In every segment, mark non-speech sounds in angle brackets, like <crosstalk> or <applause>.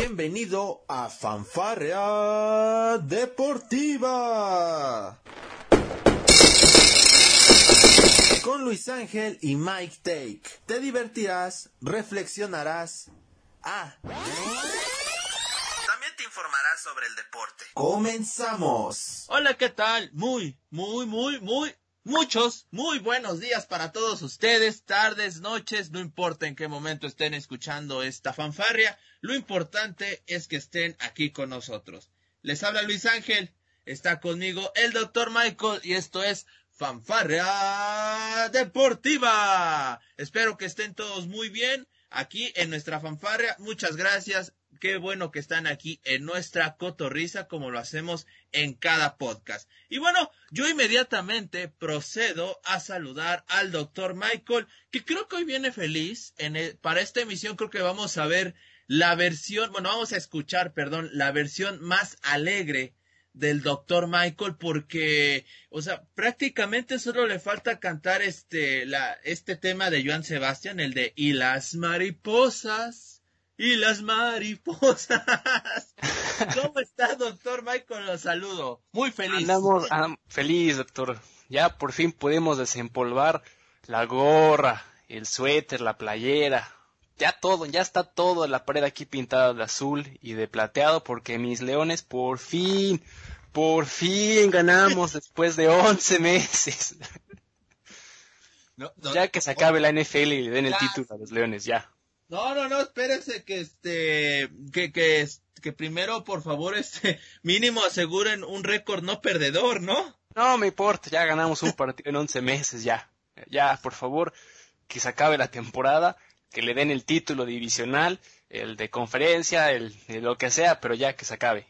Bienvenido a Fanfarrea Deportiva. Con Luis Ángel y Mike Take. Te divertirás, reflexionarás. Ah. También te informarás sobre el deporte. Comenzamos. Hola, ¿qué tal? Muy, muy, muy, muy, muchos, muy buenos días para todos ustedes, tardes, noches, no importa en qué momento estén escuchando esta fanfarria, lo importante es que estén aquí con nosotros. Les habla Luis Ángel, está conmigo el doctor Michael y esto es Fanfarria Deportiva. Espero que estén todos muy bien aquí en nuestra fanfarria. Muchas gracias. Qué bueno que están aquí en nuestra cotorriza como lo hacemos en cada podcast. Y bueno, yo inmediatamente procedo a saludar al doctor Michael, que creo que hoy viene feliz. En para esta emisión creo que vamos a ver la versión, bueno, vamos a escuchar, perdón, la versión más alegre del doctor Michael porque, o sea, prácticamente solo le falta cantar este, la, este tema de Joan Sebastián, el de Y las mariposas, y las mariposas. <laughs> ¿Cómo está, doctor Michael? Lo saludo. Muy feliz. Andamos feliz, doctor. Ya por fin podemos desempolvar la gorra, el suéter, la playera, ya todo, ya está todo la pared aquí pintada de azul y de plateado porque mis leones por fin, por fin ganamos <laughs> después de 11 meses. ya que se acabe la NFL y le den el título a los leones, ya. No, no, no, espérense que este, que, que, que primero, por favor, este, <laughs> mínimo aseguren un récord no perdedor, ¿no? No me importa, ya ganamos un partido en 11 meses, ya. Ya, por favor, que se acabe la temporada que le den el título divisional, el de conferencia, el de lo que sea, pero ya que se acabe.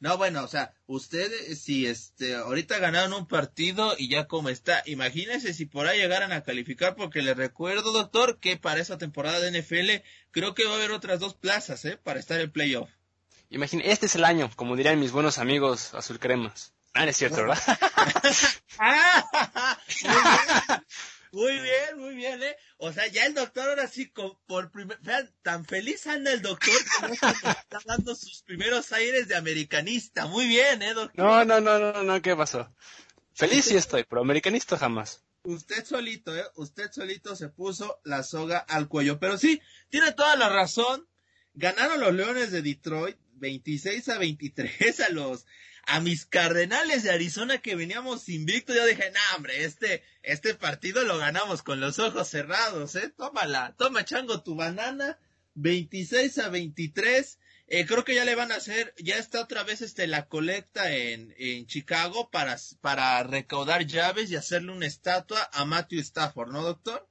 No, bueno, o sea, ustedes si este ahorita ganaron un partido y ya como está, imagínense si por ahí llegaran a calificar porque les recuerdo, doctor, que para esa temporada de NFL creo que va a haber otras dos plazas, ¿eh? Para estar en playoff. Imagínense, este es el año, como dirían mis buenos amigos azul cremas. Ah, es cierto, ¿verdad? <laughs> ah, <laughs> muy bien, muy bien, ¿eh? O sea, ya el doctor ahora sí, por primer, vean, tan feliz anda el doctor que está dando sus primeros aires de americanista. Muy bien, ¿eh, doctor? No, no, no, no, no, ¿qué pasó? Feliz sí estoy, pero americanista jamás. Usted solito, ¿eh? Usted solito se puso la soga al cuello. Pero sí, tiene toda la razón. Ganaron los Leones de Detroit 26 a 23 a los a mis Cardenales de Arizona que veníamos invictos, yo dije, no, hombre, este, este partido lo ganamos con los ojos cerrados, eh, tómala, toma chango tu banana, 26 a 23, eh, creo que ya le van a hacer, ya está otra vez este, la colecta en, en Chicago para, para recaudar llaves y hacerle una estatua a Matthew Stafford, ¿no, doctor?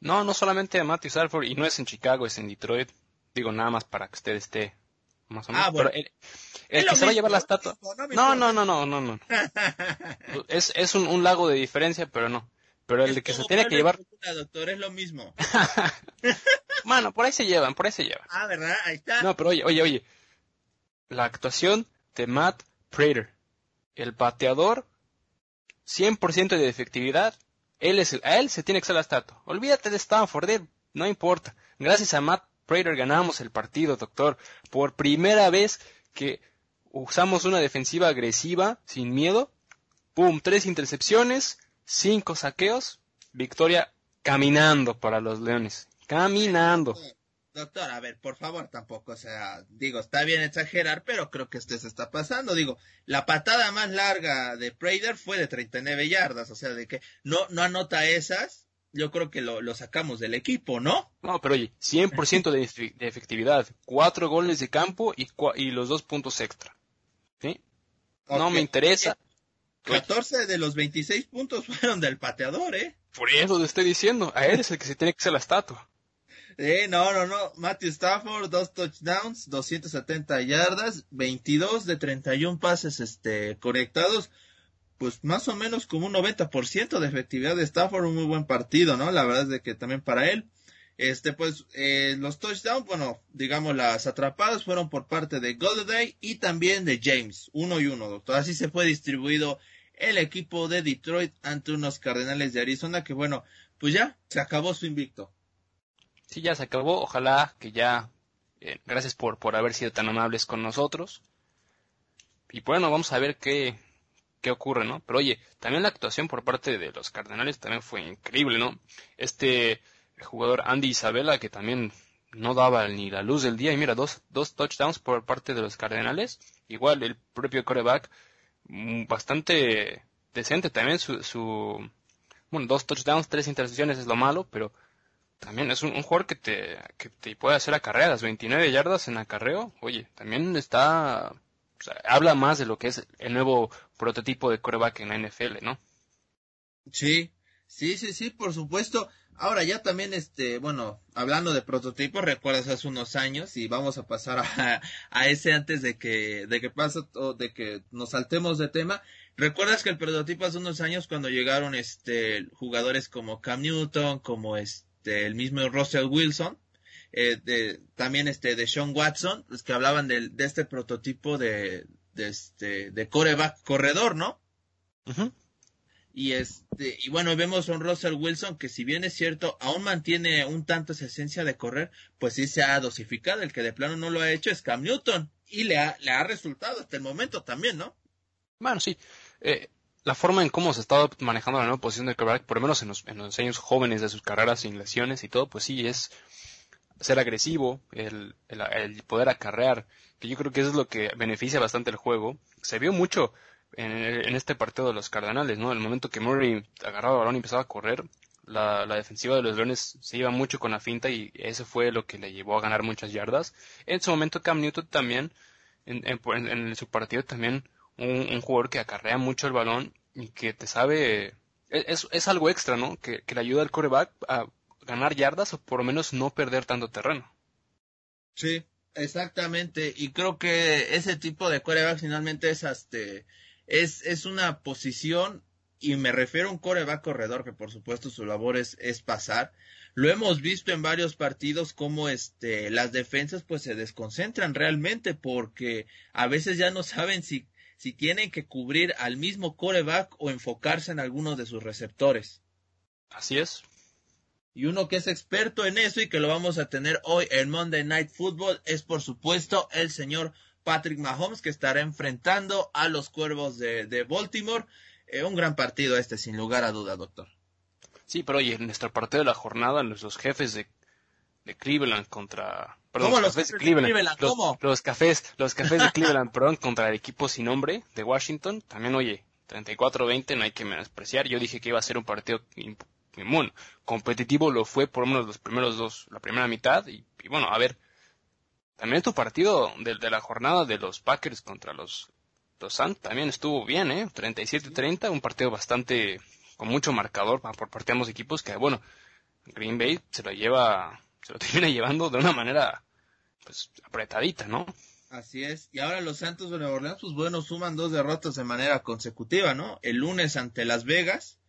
No, no solamente a Matthew Stafford, y no es en Chicago, es en Detroit. Digo, nada más para que usted esté más o menos. Ah, bueno. el, que se va a llevar la estatua. No, no, no, no, no, no. <laughs> es es un, un, lago de diferencia, pero no. Pero el que se tiene que llevar. doctor, es lo mismo. <laughs> <laughs> Mano, por ahí se llevan, por ahí se llevan. Ah, ¿verdad? Ahí está. No, pero oye, oye, oye. La actuación de Matt Prater. El bateador, 100% de efectividad. Él es a él se tiene que ser la estatua. Olvídate de Stanford, no importa. Gracias a Matt Prater ganamos el partido, doctor. Por primera vez que usamos una defensiva agresiva, sin miedo. Pum, tres intercepciones, cinco saqueos, victoria caminando para los Leones. Caminando. Doctor, a ver, por favor, tampoco, o sea, digo, está bien exagerar, pero creo que esto se está pasando. Digo, la patada más larga de Prater fue de 39 yardas, o sea, de que no, no anota esas, yo creo que lo, lo, sacamos del equipo, ¿no? No, pero oye, 100% de, de efectividad, cuatro goles de campo y, y los dos puntos extra. ¿Sí? No me interesa. 14 de los 26 puntos <laughs> fueron del pateador, ¿eh? Por eso te estoy diciendo, a él es el que se tiene que hacer la estatua. Eh, no, no, no. Matthew Stafford, dos touchdowns, 270 yardas, 22 de 31 pases este, conectados pues más o menos como un 90% de efectividad de Stafford, un muy buen partido, ¿no? La verdad es de que también para él. Este, pues, eh, los touchdowns, bueno, digamos, las atrapadas fueron por parte de Golladay y también de James, uno y uno, doctor. Así se fue distribuido el equipo de Detroit ante unos Cardenales de Arizona que, bueno, pues ya se acabó su invicto. Sí, ya se acabó. Ojalá que ya Eh, gracias por, por haber sido tan amables con nosotros. Y bueno, vamos a ver qué, qué ocurre, ¿no? Pero oye, también la actuación por parte de los Cardenales también fue increíble, ¿no? Este jugador Andy Isabella que también no daba ni la luz del día y mira, dos, dos touchdowns por parte de los Cardenales. Igual el propio coreback mm, bastante decente también su, su bueno, dos touchdowns, tres intercepciones es lo malo, pero también es un, jugador que te, que te puede hacer acarreadas, 29 yardas en acarreo, oye, también está, habla más de lo que es el nuevo prototipo de coreback en la NFL, ¿no? Sí, sí, sí, sí, por supuesto. Ahora ya también, este, bueno, hablando de prototipos, recuerdas hace unos años y vamos a pasar a, a ese antes de que, de que pase o de que nos saltemos de tema. ¿Recuerdas que el prototipo hace unos años cuando llegaron, este, jugadores como Cam Newton, como este, el mismo Russell Wilson, eh, de, también este, de Sean Watson, los que hablaban de, de este prototipo de, de este, de coreback corredor, ¿no? Y este, y bueno, vemos a un Russell Wilson que si bien es cierto, aún mantiene un tanto esa esencia de correr, pues sí se ha dosificado. El que de plano no lo ha hecho es Cam Newton. Y le ha, le ha resultado hasta el momento también, ¿no? Bueno, sí. Eh, la forma en cómo se ha estado manejando la nueva posición de quarterback, por lo menos en los, en los años jóvenes de sus carreras sin lesiones y todo, pues sí, es ser agresivo, el, el, el poder acarrear, que yo creo que eso es lo que beneficia bastante el juego. Se vio mucho en, este partido de los Cardenales, ¿no? El momento que Murray agarraba el balón y empezaba a correr, la, la, defensiva de los Leones se iba mucho con la finta y eso fue lo que le llevó a ganar muchas yardas. En su momento Cam Newton también, en, en, en su partido también, un, un, jugador que acarrea mucho el balón y que te sabe, es, es algo extra, ¿no? Que, que le ayuda al coreback a ganar yardas o por lo menos no perder tanto terreno. Sí, exactamente. Y creo que ese tipo de coreback finalmente es este, es, es una posición, y me refiero a un coreback corredor, que por supuesto su labor es, es pasar. Lo hemos visto en varios partidos como este, las defensas pues se desconcentran realmente porque a veces ya no saben si, si tienen que cubrir al mismo coreback o enfocarse en algunos de sus receptores. Así es. Y uno que es experto en eso y que lo vamos a tener hoy en Monday Night Football es por supuesto el señor Patrick Mahomes, que estará enfrentando a los Cuervos de, de Baltimore. Eh, un gran partido este, sin lugar a duda, doctor. Sí, pero oye, en nuestro partido de la jornada, los jefes de, de Cleveland contra... Perdón, ¿Cómo los jefes de Cleveland? los, ¿Cómo? Los, cafés, los cafés de <laughs> Cleveland, perdón, contra el equipo sin nombre de Washington. También, oye, 34-20, no hay que menospreciar. Yo dije que iba a ser un partido competitivo lo fue por lo menos los primeros dos, la primera mitad. Y, bueno, a ver, también tu partido de, la jornada de los Packers contra los, los también estuvo bien, ¿eh? 37-30, un partido bastante con mucho marcador por parte de ambos equipos que, bueno, Green Bay se lo lleva, se lo <laughs> termina llevando de una manera, pues, apretadita, ¿no? Así es. Y ahora los Santos de Nueva Orleans, pues bueno, suman dos derrotas de manera consecutiva, ¿no? El lunes ante Las Vegas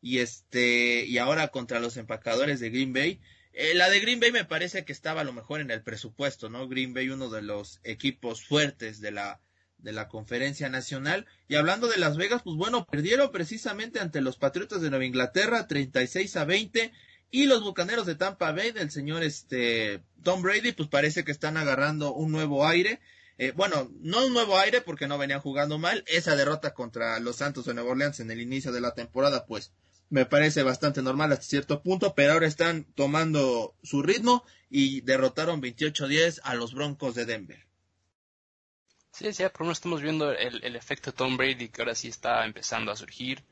y este, y ahora contra los empacadores de Green Bay. Eh, la de Green Bay me parece que estaba a lo mejor en el presupuesto, ¿no? Green Bay, uno de los equipos fuertes de la, de la conferencia nacional. Y hablando de Las Vegas, pues bueno, perdieron precisamente ante los Patriotas de Nueva Inglaterra, 36 a 20. Y los Bucaneros de Tampa Bay del señor este Tom Brady, pues parece que están agarrando un nuevo aire. Eh, bueno, no un nuevo aire porque no venían jugando mal. Esa derrota contra los Santos de Nueva Orleans en el inicio de la temporada, pues me parece bastante normal hasta cierto punto, pero ahora están tomando su ritmo y derrotaron 28-10 a los Broncos de Denver. Sí, sí, por lo menos estamos viendo el, el, efecto Tom Brady que ahora sí está empezando a surgir,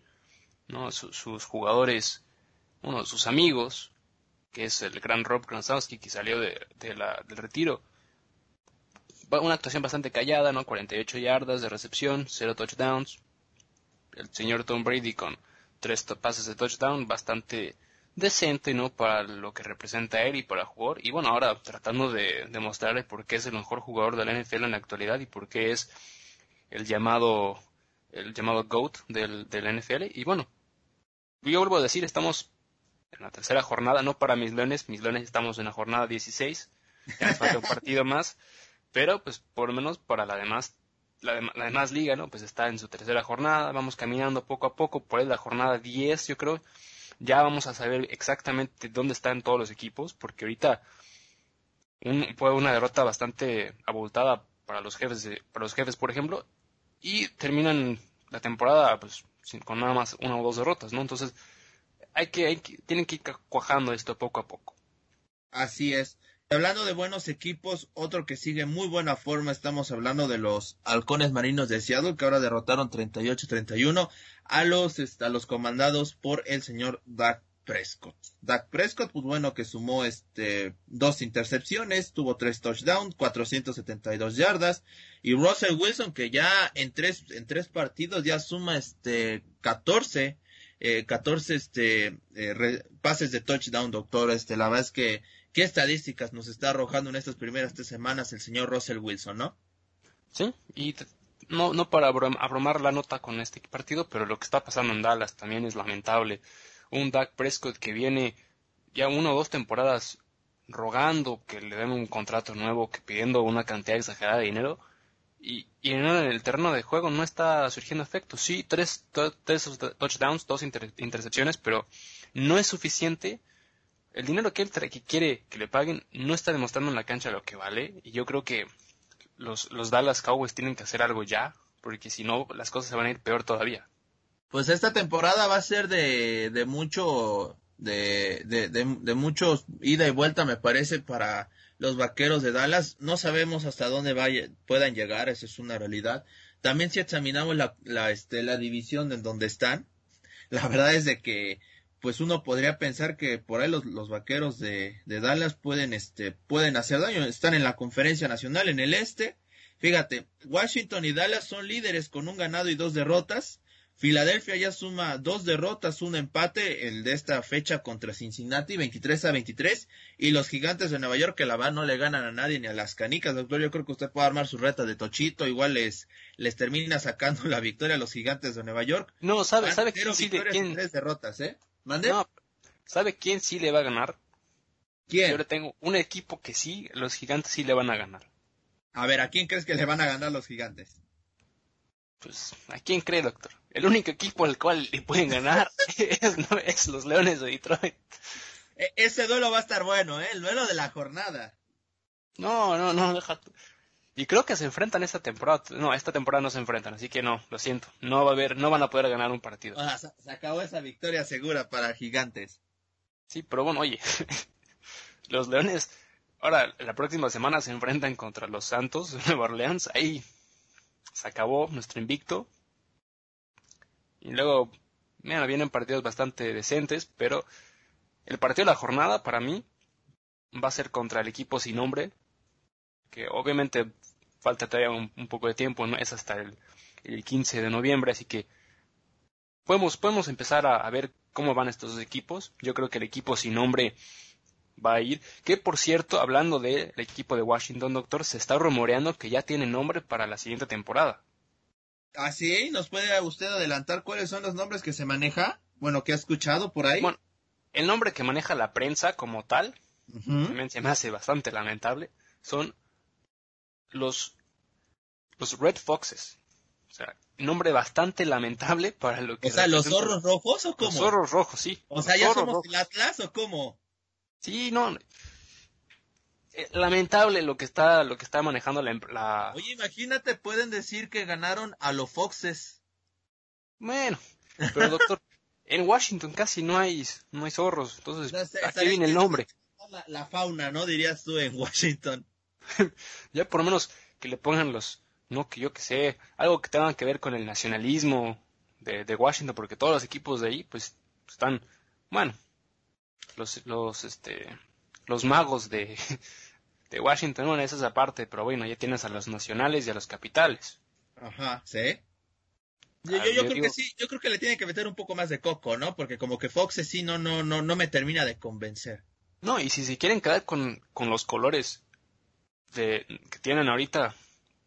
¿no? sus jugadores, uno de sus amigos, que es el gran Rob Gronkowski que salió de, de la, del retiro. Una actuación bastante callada, ¿no? 48 yardas de recepción, 0 touchdowns. El señor Tom Brady con tres pases de touchdown bastante decente, ¿no? Para lo que representa él y para jugar. Y bueno, ahora tratando de demostrarle por qué es el mejor jugador de la NFL en la actualidad y por qué es el llamado, el llamado GOAT del, del NFL. Y bueno, yo vuelvo a decir, estamos en la tercera jornada, no para mis leones, mis leones estamos en la jornada 16, ya nos falta un partido más, pero pues por lo menos para la demás la, la, demás liga, ¿no? Pues está en su tercera jornada, vamos caminando poco a poco, por ahí la jornada 10, yo creo, ya vamos a saber exactamente dónde están todos los equipos, porque ahorita fue una derrota bastante abultada para los jefes, para los jefes, por ejemplo, y terminan la temporada pues, con nada más una o dos derrotas, ¿no? Entonces, hay que, hay que, tienen que ir cuajando esto poco a poco. Así es. Hablando de buenos equipos, otro que sigue muy buena forma, estamos hablando de los halcones marinos de Seattle, que ahora derrotaron 38-31 a los, este, a los comandados por el señor Dak Prescott. Dak Prescott, pues bueno, que sumó este dos intercepciones, tuvo tres touchdowns, 472 yardas, y Russell Wilson, que ya en tres, en tres partidos ya suma este 14, eh, 14 este, eh, pases de touchdown, doctor. Este, la verdad es que qué estadísticas nos está arrojando en estas primeras tres semanas el señor Russell Wilson, ¿no? Sí, y no, no para abrumar la nota con este partido, pero lo que está pasando en Dallas también es lamentable. Un Dak Prescott que viene ya una o dos temporadas rogando que le den un contrato nuevo, que pidiendo una cantidad exagerada de dinero, y, en el terreno de juego no está surgiendo efecto. Sí, tres, tres touchdowns, dos intercepciones, pero no es suficiente el dinero que él que quiere que le paguen no está demostrando en la cancha lo que vale. Y yo creo que los, los Dallas Cowboys tienen que hacer algo ya, porque si no, las cosas se van a ir peor todavía. Pues esta temporada va a ser de, de mucho, de, de, de, mucho ida y vuelta, me parece, para los vaqueros de Dallas. No sabemos hasta dónde vaya, puedan llegar, esa es una realidad. También si examinamos la, la, este, la división en donde están, la verdad es de que pues uno podría pensar que por ahí los, los vaqueros de, de, Dallas pueden, este, pueden hacer daño. Están en la conferencia nacional en el este. Fíjate, Washington y Dallas son líderes con un ganado y dos derrotas. Filadelfia ya suma dos derrotas, un empate, el de esta fecha contra Cincinnati, 23 a 23. Y los gigantes de Nueva York, que la verdad no le ganan a nadie ni a las canicas, doctor. Yo creo que usted puede armar su reta de Tochito, igual les, les termina sacando la victoria a los gigantes de Nueva York. No, sabe, sabe quién sí de quién. Tres derrotas, ¿eh? No, ¿sabe quién sí le va a ganar? ¿Quién? Yo le tengo un equipo que sí, los gigantes sí le van a ganar. A ver, ¿a quién crees que le van a ganar los gigantes? Pues, ¿a quién cree, doctor? El único equipo al cual le pueden ganar <laughs> es, los Leones de Detroit. E, ese duelo va a estar bueno, ¿eh? El duelo de la jornada. No, no, no, deja y creo que se enfrentan esta temporada. No, esta temporada no se enfrentan, así que no, lo siento. No va a haber, no van a poder ganar un partido. Ah, se, acabó esa victoria segura para Gigantes. Sí, pero bueno, oye, <laughs> los Leones, ahora la próxima semana se enfrentan contra los Santos de Nueva Orleans. Ahí se acabó nuestro invicto. Y luego, mira, vienen partidos bastante decentes, pero el partido de la jornada para mí va a ser contra el equipo sin nombre, que obviamente falta todavía un, poco de tiempo, ¿no? es hasta el, el, 15 de noviembre, así que podemos, podemos empezar a, ver cómo van estos dos equipos. Yo creo que el equipo sin nombre va a ir. Que por cierto, hablando del equipo de Washington, doctor, se está rumoreando que ya tiene nombre para la siguiente temporada. ¿Ah, sí? ¿Nos puede usted adelantar cuáles son los nombres que se maneja? Bueno, que ha escuchado por ahí. Bueno, el nombre que maneja la prensa como tal, también se me hace bastante lamentable, son los, los Red Foxes. O sea, nombre bastante lamentable para lo que... O sea, ¿los zorros rojos o cómo? Los zorros rojos, sí. O sea, ¿ya somos el Atlas o cómo? Sí, no... Eh, lamentable lo que está lo que está manejando la, la... Oye, imagínate, pueden decir que ganaron a los Foxes. Bueno, pero <laughs> doctor, en Washington casi no hay no hay zorros, entonces aquí viene el nombre. La, la fauna, ¿no? Dirías tú en Washington. <laughs> ya por lo menos que le pongan los, no que yo que sé, algo que tenga que ver con el nacionalismo de, Washington, porque todos los equipos de ahí, pues, están, bueno, los, los, este, los magos de, <laughs> de Washington, bueno, esa es aparte, pero bueno, ya tienes a los nacionales y a los capitales. Ajá, ¿sí? Yo, yo, creo que sí, yo creo que le tiene que meter un poco más de coco, ¿no? Porque como que Fox sí no, no, no, no me termina de convencer. No, y si se quieren quedar con, con los colores que tienen ahorita,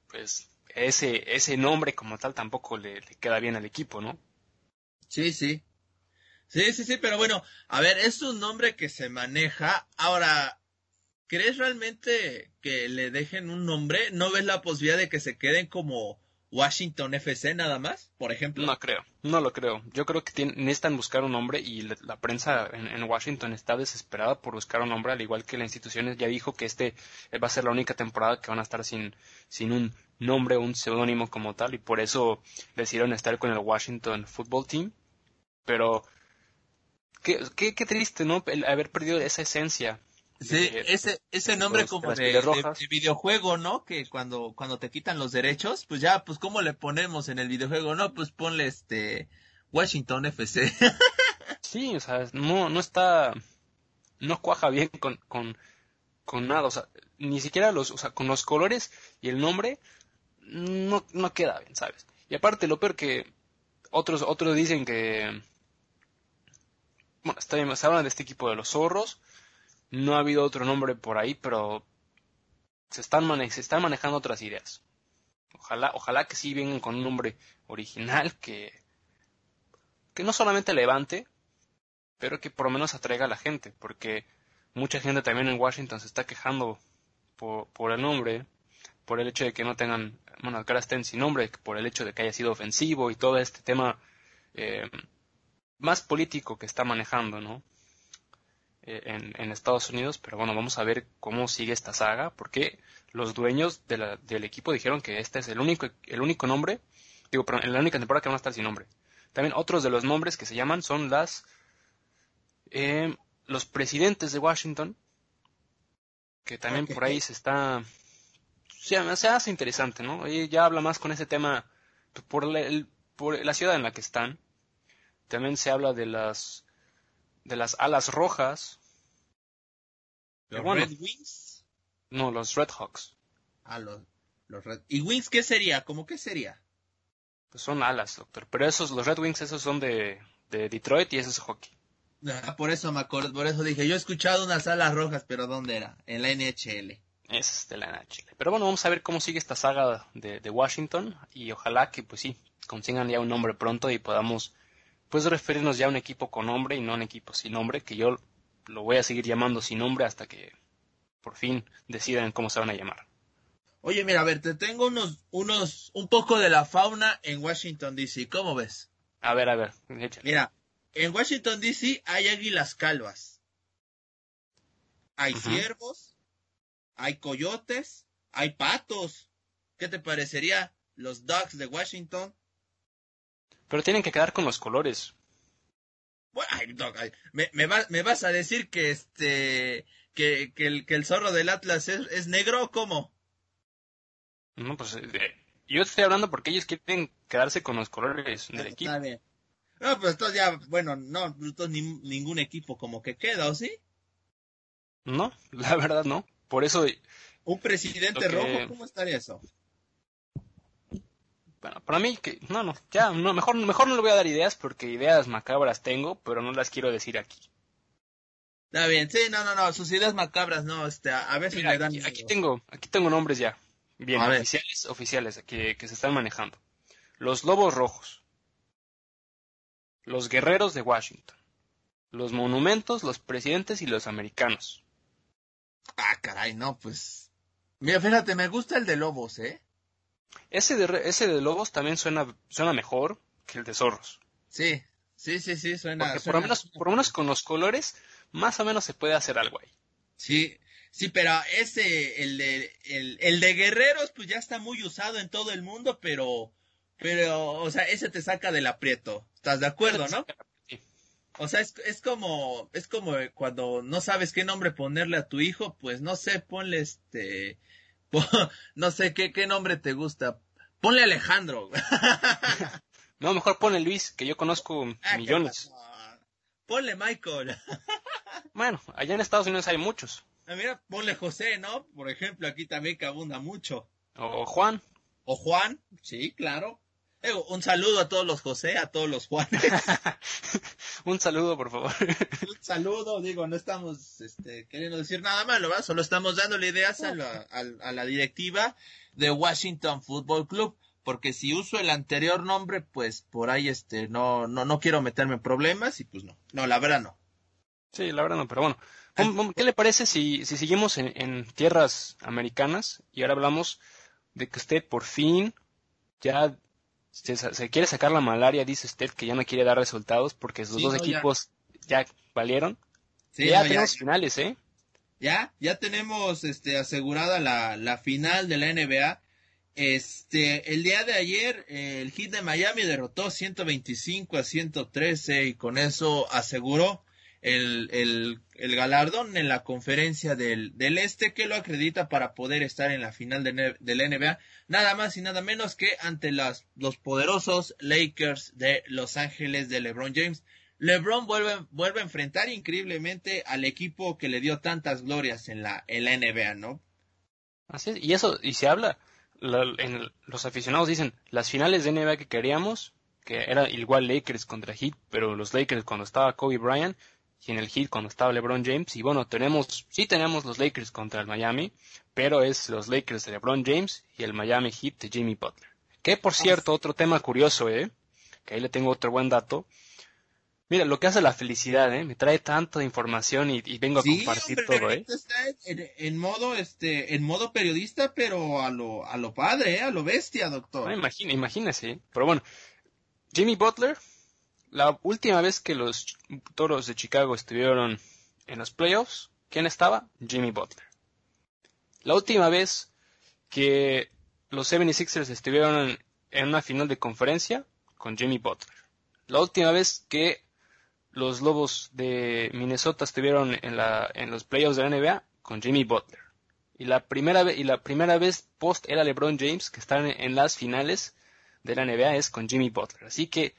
pues ese, ese nombre como tal tampoco le, queda bien al equipo, ¿no? Sí, sí. Sí, sí, sí, pero bueno, a ver, es un nombre que se maneja. Ahora, ¿crees realmente que le dejen un nombre? ¿No ves la posibilidad de que se queden como Washington FC nada más, por ejemplo. No creo, no lo creo. Yo creo que necesitan buscar un nombre y la, prensa en, Washington está desesperada por buscar un nombre, al igual que la institución ya dijo que este va a ser la única temporada que van a estar sin, sin un nombre o un seudónimo como tal y por eso decidieron estar con el Washington Football Team. Pero qué, qué, qué triste, ¿no? El haber perdido esa esencia Sí, ese, ese nombre como de, videojuego, ¿no? Que cuando, cuando te quitan los derechos, pues ya, pues ¿cómo le ponemos en el videojuego? No, pues ponle este Washington FC. <laughs> sí, o sea, no, no está, no cuaja bien con, con, con nada, o sea, ni siquiera los, o sea, con los colores y el nombre, no, no queda bien, ¿sabes? Y aparte, lo peor que otros, otros dicen que, bueno, está bien, se hablan de este equipo de los zorros, no ha habido otro nombre por ahí, pero se están, se están manejando otras ideas. Ojalá, ojalá que sí vengan con un nombre original que, que no solamente levante, pero que por lo menos atraiga a la gente, porque mucha gente también en Washington se está quejando por, el nombre, por el hecho de que no tengan, bueno, ahora estén sin nombre, por el hecho de que haya sido ofensivo y todo este tema eh, más político que está manejando, ¿no? Eh, en, Estados Unidos, pero bueno, vamos a ver cómo sigue esta saga, porque los dueños del equipo dijeron que este es el único, el único nombre, digo, pero en la única temporada que van a estar sin nombre. También otros de los nombres que se llaman son las eh, los presidentes de Washington, que también por ahí se está se, se hace interesante, ¿no? ya habla más con ese tema por por la ciudad en la que están. También se habla de las de las alas rojas. ¿Los Red Wings? No, los Red Hawks. Ah, los, Red... ¿Y Wings qué sería? ¿Cómo qué sería? Pues son alas, doctor. Pero esos, los Red Wings, esos son de, de Detroit y ese es hockey. Ah, por eso me acuerdo, por eso dije, yo he escuchado unas alas rojas, pero ¿dónde era? En la NHL. Es de la NHL. Pero bueno, vamos a ver cómo sigue esta saga de, de Washington y ojalá que, pues sí, consigan ya un nombre pronto y podamos pues referirnos ya a un equipo con nombre y no a un equipo sin nombre, que yo lo voy a seguir llamando sin nombre hasta que por fin decidan cómo se van a llamar. Oye, mira, a ver, te tengo unos, unos, un poco de la fauna en Washington DC, ¿cómo ves? A ver, a ver, Mira, en Washington DC hay águilas calvas, hay ciervos, hay coyotes, hay patos. ¿Qué te parecería los Ducks de Washington? Pero tienen que quedar con los colores. Bueno, me, me, vas a decir que este que, que, el, que el zorro del Atlas es, negro o cómo? No, pues eh, yo estoy hablando porque ellos quieren quedarse con los colores del equipo. Está bien. No, pues entonces ya, bueno, no, entonces ningún equipo como que queda, ¿o sí? No, la verdad no. Por eso. ¿Un presidente rojo? ¿Cómo estaría eso? Bueno, para mí, que, no, no, ya, no, mejor, mejor no le voy a dar ideas porque ideas macabras tengo, pero no las quiero decir aquí. Está bien, sí, no, no, no, sus ideas macabras, no, este, a veces me dan... Aquí, tengo, aquí tengo nombres ya, bien, oficiales, oficiales, que, que se están manejando. Los Lobos Rojos, los Guerreros de Washington, los Monumentos, los Presidentes y los Americanos. Ah, caray, no, pues... Mira, fíjate, me gusta el de Lobos, ¿eh? Ese de, ese de lobos también suena, suena mejor que el de zorros. Sí, sí, sí, sí, suena. Porque por, lo menos, por lo menos con los colores, más o menos se puede hacer algo ahí. Sí, sí, pero ese, el de, el, de guerreros, pues ya está muy usado en todo el mundo, pero, pero, o sea, ese te saca del aprieto. ¿Estás de acuerdo, no? O sea, es, es como, es como cuando no sabes qué nombre ponerle a tu hijo, pues no sé, ponle este, <laughs> no sé qué, qué nombre te gusta. Ponle Alejandro. <laughs> no, mejor ponle Luis, que yo conozco ah, millones. Ponle Michael. <laughs> bueno, allá en Estados Unidos hay muchos. Ah, mira, ponle José, ¿no? Por ejemplo, aquí también que abunda mucho. O Juan. O Juan, sí, claro un saludo a todos los José, a todos los Juanes. <laughs> un saludo, por favor. un saludo, digo, no estamos este, queriendo decir nada malo, ¿va? Solo estamos dándole ideas a la, a, la directiva de Washington Football Club. Porque si uso el anterior nombre, pues por ahí este, no, no, no quiero meterme en problemas y pues no. No, la verdad no. Sí, la verdad no, pero bueno. ¿Qué le parece si, si seguimos en, en tierras americanas y ahora hablamos de que usted por fin ya se, quiere sacar la malaria, dice usted, que ya no quiere dar resultados porque sus dos equipos ya, valieron. ya tenemos finales, ¿eh? Ya, ya tenemos este, asegurada la, la final de la NBA. Este, el día de ayer, el Heat de Miami derrotó 125 a 113 y con eso aseguró el, el, galardón en la conferencia del, del, Este que lo acredita para poder estar en la final de, de, la NBA, nada más y nada menos que ante las, los poderosos Lakers de Los Ángeles de LeBron James. LeBron vuelve, vuelve a enfrentar increíblemente al equipo que le dio tantas glorias en la, en la NBA, ¿no? Así es, y eso, y se habla, en, los aficionados dicen, las finales de NBA que queríamos, que era igual Lakers contra Heat, pero los Lakers cuando estaba Kobe Bryant, y en el Heat cuando estaba LeBron James. Y bueno, tenemos, sí tenemos los Lakers contra el Miami, pero es los Lakers de LeBron James y el Miami Heat de Jimmy Butler. Que por cierto, otro tema curioso, ¿eh? Que ahí le tengo otro buen dato. Mira, lo que hace la felicidad, ¿eh? Me trae tanto de información y, vengo a compartir todo, ¿eh? Está en, modo, este, en modo periodista, pero a lo, a lo padre, ¿eh? A lo bestia, doctor. imagina, imagínese. ¿eh? Pero bueno, Jimmy Butler la última vez que los Toros de Chicago estuvieron en los playoffs, ¿quién estaba? Jimmy Butler. La última vez que los 76ers estuvieron en una final de conferencia con Jimmy Butler. La última vez que los Lobos de Minnesota estuvieron en, la, en los playoffs de la NBA con Jimmy Butler. Y la primera, y la primera vez post era LeBron James que están en las finales de la NBA es con Jimmy Butler. Así que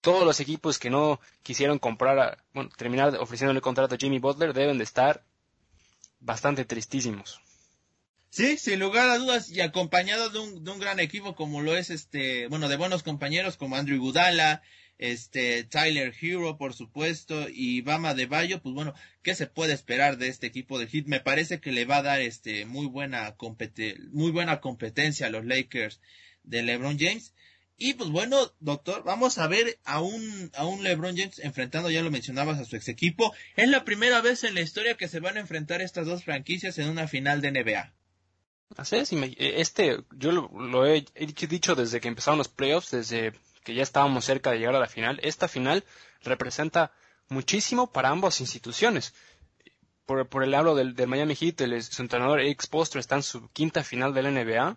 todos los equipos que no quisieron comprar, bueno, terminar ofreciéndole contrato a Jimmy Butler deben de estar bastante tristísimos. Sí, sin lugar a dudas, y acompañado de un, de un gran equipo como lo es este, bueno, de buenos compañeros como Andrew Gudala, este, Tyler Hero, por supuesto, y Bama de Bayo, pues bueno, ¿qué se puede esperar de este equipo de Heat? Me parece que le va a dar este, muy buena, muy buena competencia a los Lakers de LeBron James. Y pues bueno, doctor, vamos a ver a un, a un LeBron James enfrentando, ya lo mencionabas, a su ex equipo. Es la primera vez en la historia que se van a enfrentar estas dos franquicias en una final de NBA. Así es, este, yo lo, he, dicho desde que empezaron los playoffs, desde que ya estábamos cerca de llegar a la final. Esta final representa muchísimo para ambas instituciones. Por, por el lado del, Miami Heat, su entrenador Eric Sposter está en su quinta final de la NBA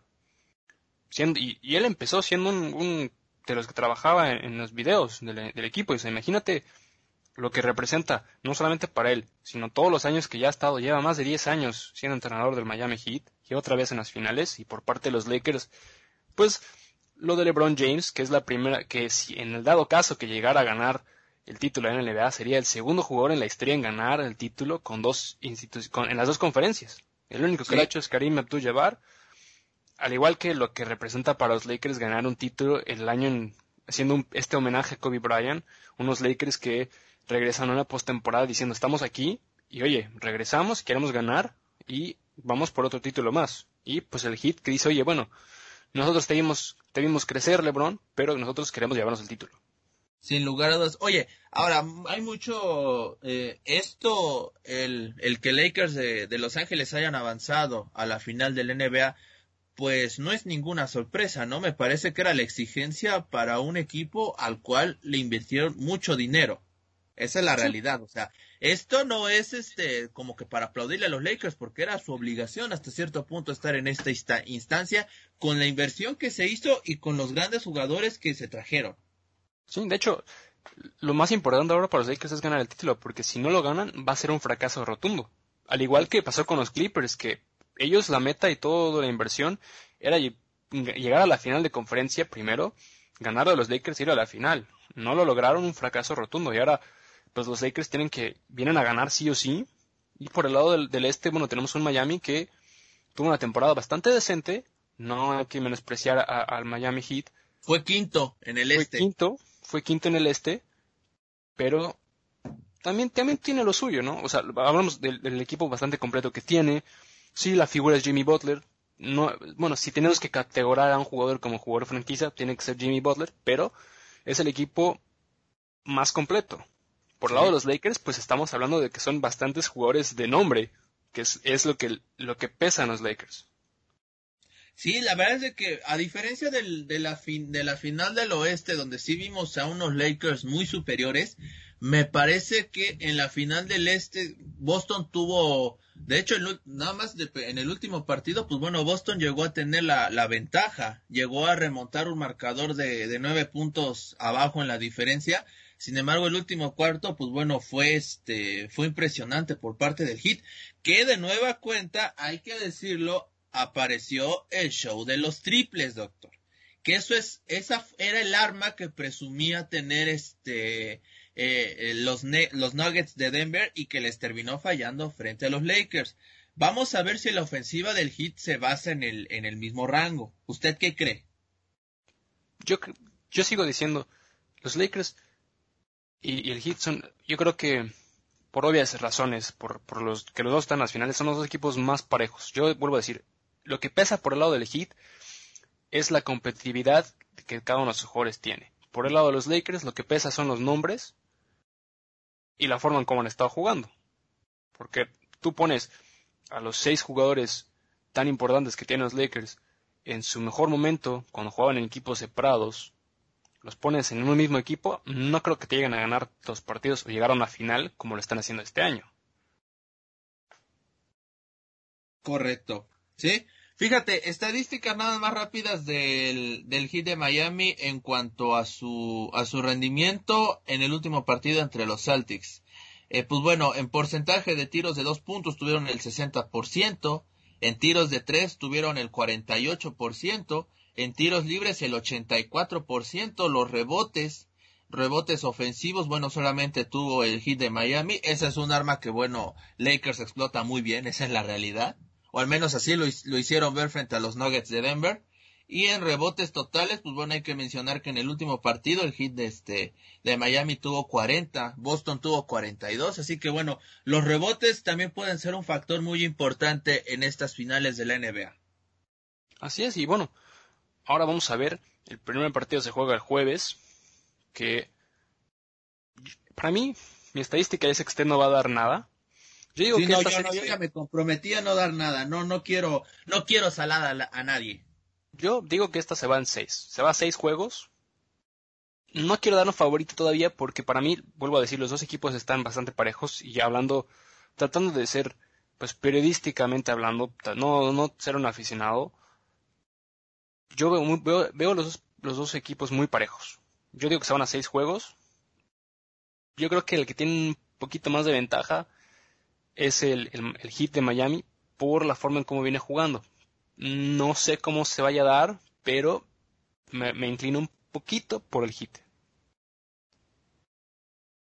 y, él empezó siendo un, de los que trabajaba en, los videos del, equipo. Y se imagínate lo que representa, no solamente para él, sino todos los años que ya ha estado, lleva más de 10 años siendo entrenador del Miami Heat, y otra vez en las finales, y por parte de los Lakers, pues lo de LeBron James, que es la primera, que si en el dado caso que llegara a ganar el título de la NBA, sería el segundo jugador en la historia en ganar el título con dos en las dos conferencias. El único que lo ha hecho es Karim Abdul-Jabbar, al igual que lo que representa para los Lakers ganar un título el año haciendo este homenaje a Kobe Bryant, unos Lakers que regresan a una postemporada diciendo estamos aquí y oye, regresamos, queremos ganar y vamos por otro título más. Y pues el hit que dice, oye, bueno, nosotros te vimos, crecer, LeBron, pero nosotros queremos llevarnos el título. Sin lugar a dudas. Oye, ahora hay mucho eh, esto, el, el que Lakers de, de Los Ángeles hayan avanzado a la final del NBA pues no es ninguna sorpresa, ¿no? Me parece que era la exigencia para un equipo al cual le invirtieron mucho dinero. Esa es la realidad, o sea, esto no es este como que para aplaudirle a los Lakers porque era su obligación hasta cierto punto estar en esta instancia con la inversión que se hizo y con los grandes jugadores que se trajeron. Sí, de hecho, lo más importante ahora para los Lakers es ganar el título porque si no lo ganan va a ser un fracaso rotundo. Al igual que pasó con los Clippers que ellos la meta y toda la inversión era llegar a la final de conferencia primero, ganar a los Lakers y ir a la final. No lo lograron, un fracaso rotundo. Y ahora, pues los Lakers tienen que, vienen a ganar sí o sí. Y por el lado del, este, bueno, tenemos un Miami que tuvo una temporada bastante decente. No hay que menospreciar al Miami Heat. Fue quinto en el fue este. Quinto, fue quinto en el este. Pero también, también tiene lo suyo, ¿no? O sea, hablamos del equipo bastante completo que tiene Sí, la figura es Jimmy Butler. No, bueno, si tenemos que categorizar a un jugador como jugador franquicia, tiene que ser Jimmy Butler, pero es el equipo más completo. Por el lado de los Lakers, pues estamos hablando de que son bastantes jugadores de nombre, que es, es lo que lo que pesan los Lakers. Sí, la verdad es que a diferencia del, de, la fin, de la final del oeste, donde sí vimos a unos Lakers muy superiores, me parece que en la final del este Boston tuvo, de hecho, nada más en el último partido, pues bueno, Boston llegó a tener la, la ventaja, llegó a remontar un marcador de, de nueve puntos abajo en la diferencia. Sin embargo, el último cuarto, pues bueno, fue este, fue impresionante por parte del hit, que de nueva cuenta, hay que decirlo, apareció el show de los triples, doctor. Que eso es, esa era el arma que presumía tener este, eh, los, los Nuggets de Denver y que les terminó fallando frente a los Lakers. Vamos a ver si la ofensiva del Heat se basa en el, en el mismo rango. ¿Usted qué cree? Yo, yo sigo diciendo, los Lakers y, el Heat son, yo creo que por obvias razones, por, por los que los dos están en las finales, son los dos equipos más parejos. Yo vuelvo a decir, lo que pesa por el lado del Heat es la competitividad que cada uno de sus jugadores tiene. Por el lado de los Lakers, lo que pesa son los nombres y la forma en cómo han estado jugando. Porque tú pones a los seis jugadores tan importantes que tienen los Lakers en su mejor momento, cuando jugaban en equipos separados, los pones en un mismo equipo, no creo que te lleguen a ganar los partidos o llegar a una final como lo están haciendo este año. Correcto. ¿Sí? Fíjate, estadísticas nada más rápidas del, del Heat de Miami en cuanto a su, a su rendimiento en el último partido entre los Celtics. Eh, pues bueno, en porcentaje de tiros de dos puntos tuvieron el 60%, en tiros de tres tuvieron el 48%, en tiros libres el 84%, los rebotes, rebotes ofensivos, bueno, solamente tuvo el hit de Miami. Esa es un arma que, bueno, Lakers explota muy bien, <laughs> esa es la realidad o al menos así lo, hicieron ver frente a los Nuggets de Denver. Y en rebotes totales, pues bueno, hay que mencionar que en el último partido el hit de este de Miami tuvo 40, Boston tuvo 42, así que bueno, los rebotes también pueden ser un factor muy importante en estas finales de la NBA. Así es, y bueno, ahora vamos a ver, el primer partido se juega el jueves, que para mí, mi estadística dice que este no va a dar nada, yo digo que no, yo, ya me comprometí a no dar nada. No, no quiero, no quiero salada a, nadie. Yo digo que esta se va en seis. Se va a seis juegos. No quiero dar un favorito todavía porque para mí, vuelvo a decir, los dos equipos están bastante parejos y hablando, tratando de ser, pues periodísticamente hablando, no, no ser un aficionado. Yo veo, veo, los, dos, los dos equipos muy parejos. Yo digo que se van a seis juegos. Yo creo que el que tiene un poquito más de ventaja es el, el, hit de Miami por la forma en cómo viene jugando. No sé cómo se vaya a dar, pero me, inclino un poquito por el hit.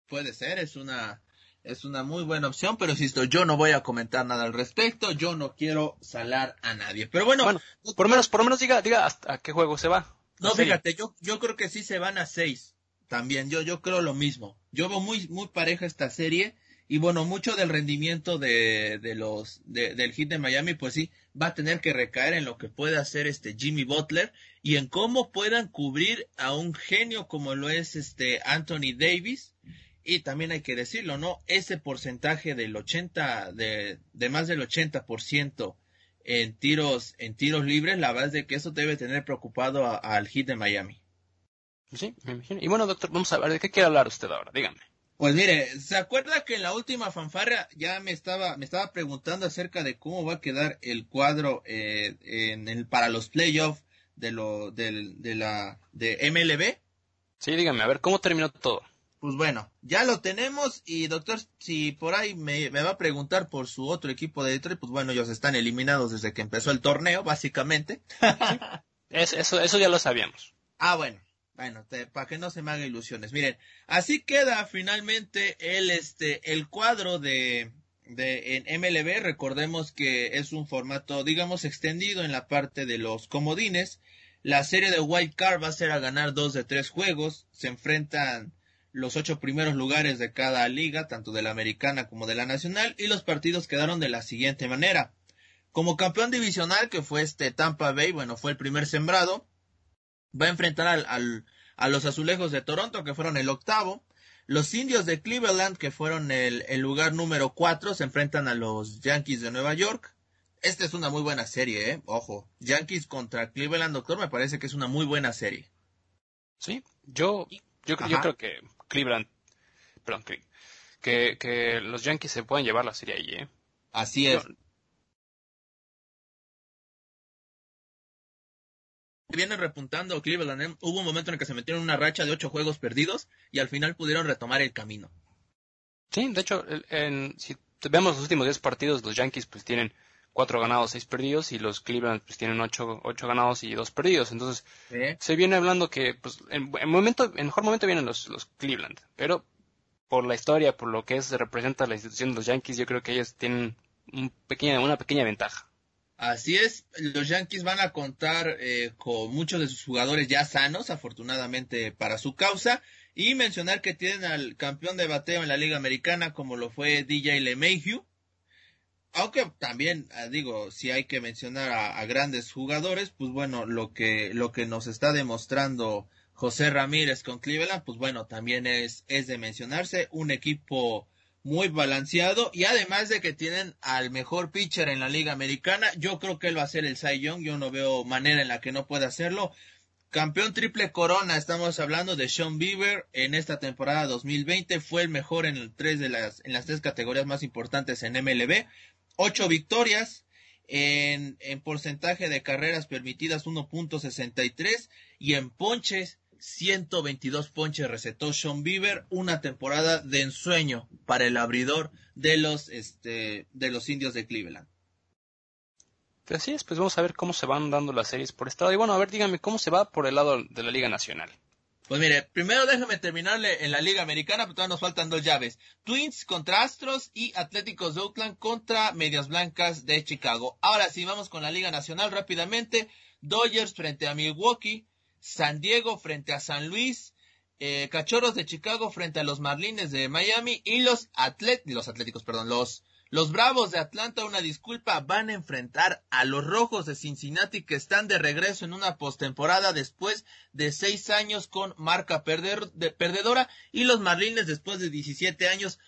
Puede ser, es una, es una muy buena opción, pero insisto, yo no voy a comentar nada al respecto, yo no quiero salar a nadie. Pero bueno, por lo menos, por lo menos diga, diga hasta qué juego se va. No, fíjate, yo, yo creo que sí se van a seis. También, yo, yo creo lo mismo. Yo veo muy, muy pareja esta serie y bueno, mucho del rendimiento de, de los, del hit de Miami, pues sí, va a tener que recaer en lo que puede hacer este Jimmy Butler y en cómo puedan cubrir a un genio como lo es este Anthony Davis. Y también hay que decirlo, ¿no? Ese porcentaje del 80, de, de más del 80% en tiros, en tiros libres, la verdad es de que eso debe tener preocupado al hit de Miami. Sí, me imagino. Y bueno, doctor, vamos a ver, ¿de qué quiere hablar usted ahora? Dígame. Pues mire, ¿se acuerda que en la última fanfarria ya me estaba, me estaba preguntando acerca de cómo va a quedar el cuadro eh, en el, para los playoffs de lo, de, de la, de MLB? Sí, dígame, a ver, ¿cómo terminó todo? Pues bueno, ya lo tenemos y doctor, si por ahí me, me va a preguntar por su otro equipo de Detroit, pues bueno, ellos están eliminados desde que empezó el torneo, básicamente. <laughs> eso, eso ya lo sabíamos. Ah, bueno. Bueno, para que no se me haga ilusiones. Miren, así queda finalmente el, este, el cuadro de, de, en MLB. Recordemos que es un formato, digamos, extendido en la parte de los comodines. La serie de Wild Card va a ser a ganar dos de tres juegos. Se enfrentan los ocho primeros lugares de cada liga, tanto de la americana como de la nacional, y los partidos quedaron de la siguiente manera. Como campeón divisional, que fue este Tampa Bay, bueno, fue el primer sembrado, va a enfrentar al, a los Azulejos de Toronto, que fueron el octavo. Los Indios de Cleveland, que fueron el, lugar número cuatro, se enfrentan a los Yankees de Nueva York. esta es una muy buena serie, ¿eh? Ojo. Yankees contra Cleveland, doctor, me parece que es una muy buena serie. Sí, yo, yo, yo creo que Cleveland, perdón, que, que los Yankees se pueden llevar la serie ahí, ¿eh? Así es. Vienen repuntando Cleveland. ¿eh? Hubo un momento en el que se metieron una racha de ocho juegos perdidos y al final pudieron retomar el camino. Sí, de hecho, en, si vemos los últimos diez partidos, los Yankees pues tienen cuatro ganados, seis perdidos, y los Cleveland pues tienen ocho, ocho ganados y dos perdidos. Entonces, se viene hablando que, pues, en, momento, en mejor momento vienen los, los Cleveland, pero por la historia, por lo que es, representa la institución de los Yankees, yo creo que ellos tienen un pequeña, una pequeña ventaja. Así es, los Yankees van a contar eh, con muchos de sus jugadores ya sanos, afortunadamente para su causa, y mencionar que tienen al campeón de bateo en la Liga Americana, como lo fue DJ LeMahieu, aunque también ah, digo, si hay que mencionar a, grandes jugadores, pues bueno, lo que, lo que nos está demostrando José Ramírez con Cleveland, pues bueno, también es, es de mencionarse, un equipo muy balanceado y además de que tienen al mejor pitcher en la liga americana, yo creo que él va a ser el Cy Young, yo no veo manera en la que no pueda hacerlo. Campeón triple corona, estamos hablando de Sean Bieber en esta temporada 2020, fue el mejor en, el tres de las, en las tres categorías más importantes en MLB, ocho victorias, en, en porcentaje de carreras permitidas 1.63 y en ponches 122 ponches recetó Sean Bieber, una temporada de ensueño para el abridor de los, este, de los indios de Cleveland. Así es, pues vamos a ver cómo se van dando las series por estado. Y bueno, a ver, dígame, ¿cómo se va por el lado de la Liga Nacional? Pues mire, primero déjame terminarle en la Liga Americana, porque todavía nos faltan dos llaves. Twins contra Astros y Atléticos de Oakland contra Medias Blancas de Chicago. Ahora sí, vamos con la Liga Nacional rápidamente. Dodgers frente a Milwaukee, San Diego frente a San Luis, eh, Cachorros de Chicago frente a los Marlines de Miami y los, los Atléticos, perdón, los, los Bravos de Atlanta, una disculpa, van a enfrentar a los Rojos de Cincinnati que están de regreso en una postemporada después de seis años con marca perdedora y los Marlines después de 17 años.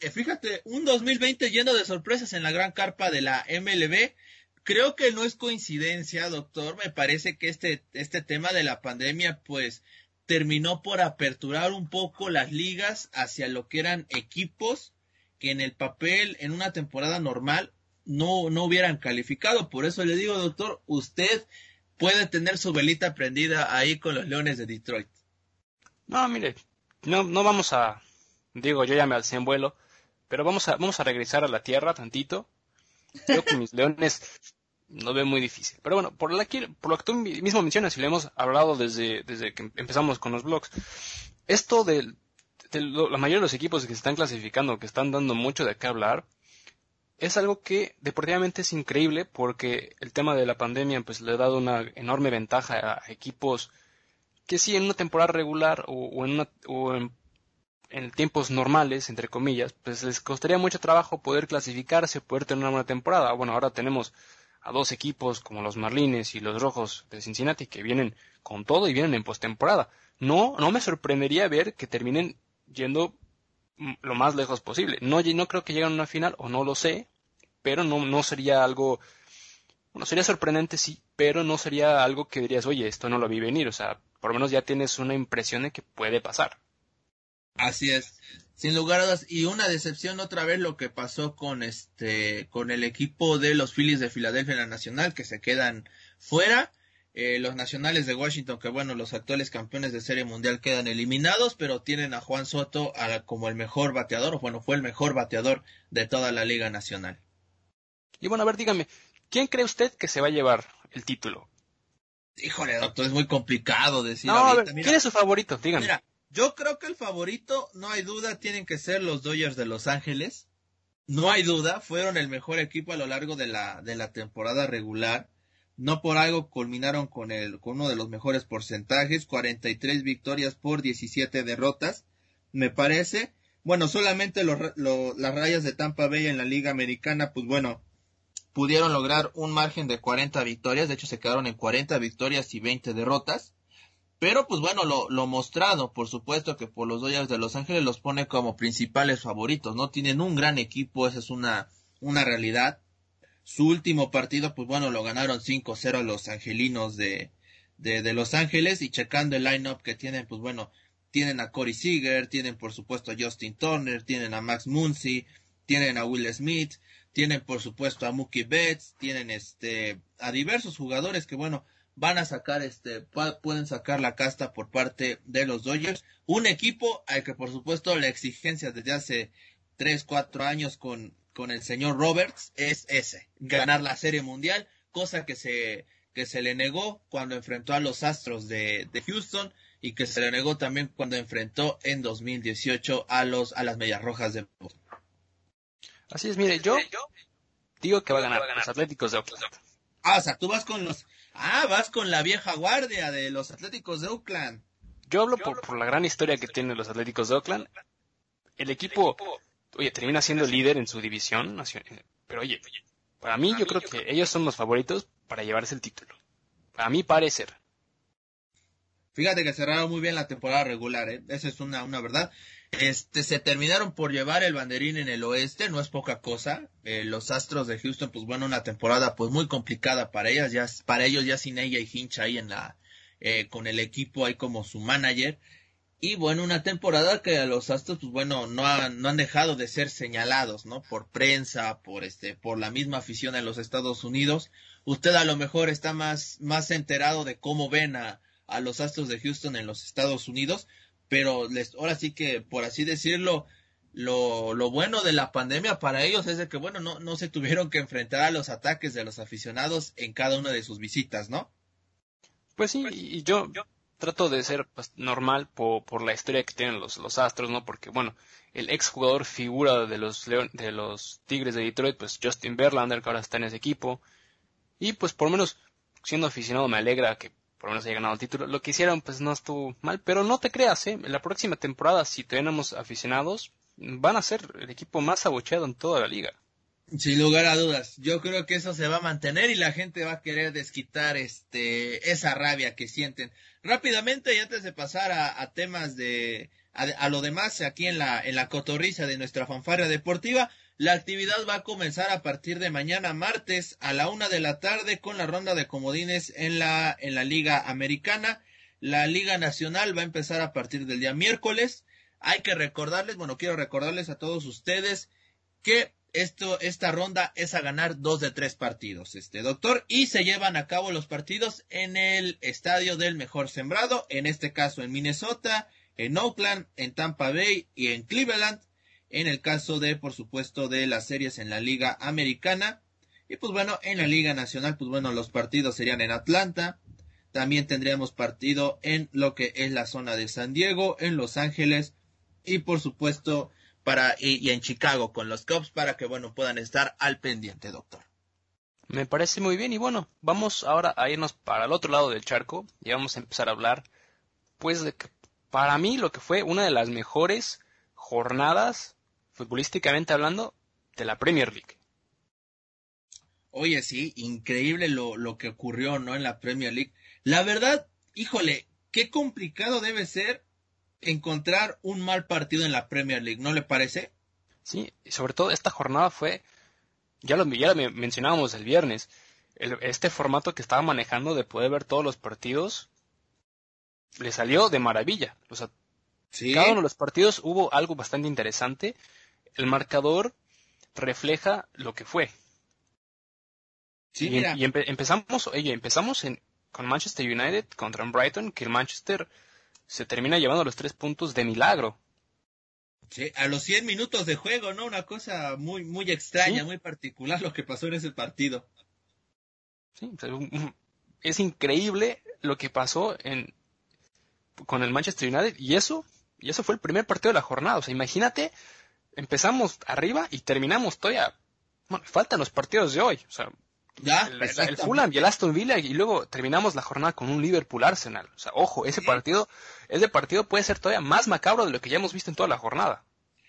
Eh, fíjate, un 2020 lleno de sorpresas en la gran carpa de la MLB creo que no es coincidencia, doctor. Me parece que este, este tema de la pandemia, pues, terminó por aperturar un poco las ligas hacia lo que eran equipos que en el papel, en una temporada normal, no, no hubieran calificado. Por eso le digo, doctor, usted puede tener su velita prendida ahí con los Leones de Detroit. No, mire, no, no vamos a, digo, yo ya me alcé en vuelo, pero vamos a, vamos a regresar a la tierra tantito. Creo que mis Leones no ve muy difícil. Pero bueno, por, por lo que tú mismo mencionas y lo hemos hablado desde, desde que empezamos con los blogs, esto de, la mayoría de los equipos que se están clasificando, que están dando mucho de qué hablar, es algo que deportivamente es increíble porque el tema de la pandemia pues le ha dado una enorme ventaja a equipos que sí en una temporada regular o, en, una, o en, en, tiempos normales, entre comillas, pues les costaría mucho trabajo poder clasificarse, poder tener una buena temporada. Bueno, ahora tenemos a dos equipos como los Marlines y los Rojos de Cincinnati que vienen con todo y vienen en postemporada. No, no me sorprendería ver que terminen yendo lo más lejos posible. No, no creo que lleguen a una final, o no lo sé, pero no, no sería algo, bueno, sería sorprendente sí, pero no sería algo que dirías, oye, esto no lo vi venir, o sea, por lo menos ya tienes una impresión de que puede pasar. Así es sin lugar a dudas y una decepción otra vez lo que pasó con este con el equipo de los Phillies de Filadelfia en la Nacional que se quedan fuera. Eh, los nacionales de Washington que bueno los actuales campeones de serie mundial quedan eliminados pero tienen a Juan Soto como el mejor bateador o bueno fue el mejor bateador de toda la liga nacional. Y bueno a ver dígame quién cree usted que se va a llevar el título híjole doctor es muy complicado decir no, a ver, quién es su favorito dígame yo creo que el favorito, no hay duda, tienen que ser los Dodgers de Los Ángeles. No hay duda, fueron el mejor equipo a lo largo de la, de la temporada regular. No por algo culminaron con, el, con uno de los mejores porcentajes, 43 victorias por 17 derrotas, me parece. Bueno, solamente los, las rayas de Tampa Bay en la Liga Americana, pues bueno, pudieron lograr un margen de 40 victorias, de hecho se quedaron en 40 victorias y 20 derrotas. Pero pues bueno, lo, lo mostrado, por supuesto que por los Dodgers de Los Ángeles los pone como principales favoritos, ¿no? Tienen un gran equipo, esa es una, una realidad. Su último partido, pues bueno, lo ganaron 5-0 los angelinos de, de, de, Los Ángeles y checando el lineup que tienen, pues bueno, tienen a Corey Seager, tienen por supuesto a Justin Turner, tienen a Max Muncy, tienen a Will Smith, tienen por supuesto a Mookie Betts, tienen este a diversos jugadores que bueno, van a sacar este pueden sacar la casta por parte de los Dodgers, un equipo al que por supuesto la exigencia desde hace 3, 4 años con con el señor Roberts es ese, ganar la Serie Mundial, cosa que se que se le negó cuando enfrentó a los Astros de, de Houston y que se le negó también cuando enfrentó en 2018 a los a las Medias Rojas de Boston. Así es, mire, yo digo que va a ganar los Atléticos de Oakland. Ah, o sea, tú vas con los Ah, vas con la vieja guardia de los Atléticos de Oakland. Yo hablo por, por la gran historia que tienen los Atléticos de Oakland. El equipo, oye, termina siendo líder en su división, pero oye, para mí yo creo que ellos son los favoritos para llevarse el título. A mi parecer. Fíjate que cerraron muy bien la temporada regular, ¿eh? Esa es una, una verdad. Este, se terminaron por llevar el banderín en el oeste, no es poca cosa. Eh, los Astros de Houston, pues bueno, una temporada pues muy complicada para ellas, ya, para ellos ya sin ella y Hinch ahí en la, eh, con el equipo ahí como su manager. Y bueno, una temporada que a los Astros, pues bueno, no han, no han dejado de ser señalados, ¿no? Por prensa, por este, por la misma afición en los Estados Unidos. Usted a lo mejor está más, más enterado de cómo ven a, a los Astros de Houston en los Estados Unidos, pero les, ahora sí que, por así decirlo, lo, lo bueno de la pandemia para ellos es de que, bueno, no, no se tuvieron que enfrentar a los ataques de los aficionados en cada una de sus visitas, ¿no? Pues sí, y yo, yo trato de ser pues, normal por, por, la historia que tienen los, los Astros, ¿no? Porque, bueno, el ex jugador figura de los, Leon, de los Tigres de Detroit, pues Justin Verlander, que ahora está en ese equipo. Y pues por lo menos, siendo aficionado, me alegra que por lo menos haya ganado el título. Lo que hicieron, pues no estuvo mal, pero no te creas, ¿eh? La próxima temporada, si tenemos aficionados, van a ser el equipo más abucheado en toda la liga. Sin lugar a dudas, yo creo que eso se va a mantener y la gente va a querer desquitar este esa rabia que sienten. Rápidamente y antes de pasar a, a temas de a, a, lo demás aquí en la en la cotorriza de nuestra fanfarria deportiva, la actividad va a comenzar a partir de mañana martes a la una de la tarde con la ronda de comodines en la en la Liga Americana. La Liga Nacional va a empezar a partir del día miércoles. Hay que recordarles, bueno, quiero recordarles a todos ustedes que esto, esta ronda es a ganar dos de tres partidos, este doctor, y se llevan a cabo los partidos en el estadio del mejor sembrado, en este caso en Minnesota, en Oakland, en Tampa Bay y en Cleveland, en el caso de, por supuesto, de las series en la Liga Americana, y pues bueno, en la Liga Nacional, pues bueno, los partidos serían en Atlanta, también tendríamos partido en lo que es la zona de San Diego, en Los Ángeles, y por supuesto, para y, y, en Chicago con los Cubs para que bueno puedan estar al pendiente, doctor. Me parece muy bien. Y bueno, vamos ahora a irnos para el otro lado del charco. Y vamos a empezar a hablar pues de que para mí lo que fue una de las mejores jornadas futbolísticamente hablando de la Premier League. Oye, sí, increíble lo, lo que ocurrió, ¿no? En la Premier League. La verdad, híjole, qué complicado debe ser encontrar un mal partido en la Premier League, ¿no le parece? Sí, y sobre todo esta jornada fue, ya lo, ya lo mencionábamos el viernes, el, este formato que estaba manejando de poder ver todos los partidos, le salió de maravilla. O sea, ¿Sí? cada uno de los partidos hubo algo bastante interesante. El marcador refleja lo que fue. Sí, y, mira. y empe empezamos, oye, empezamos en, con Manchester United contra Brighton, que el Manchester se termina llevando los tres puntos de milagro. Sí, a los 100 minutos de juego, ¿no? Una cosa muy, muy extraña, ¿Sí? muy particular lo que pasó en ese partido. Sí, es increíble lo que pasó en, con el Manchester United y eso, y eso fue el primer partido de la jornada. O sea, imagínate, empezamos arriba y terminamos todavía, bueno, faltan los partidos de hoy. O sea, ya, el, el, Fulham y el Aston Villa y luego terminamos la jornada con un Liverpool Arsenal. O sea, ojo, ese Sí. partido, ese partido puede ser todavía más macabro de lo que ya hemos visto en toda la jornada.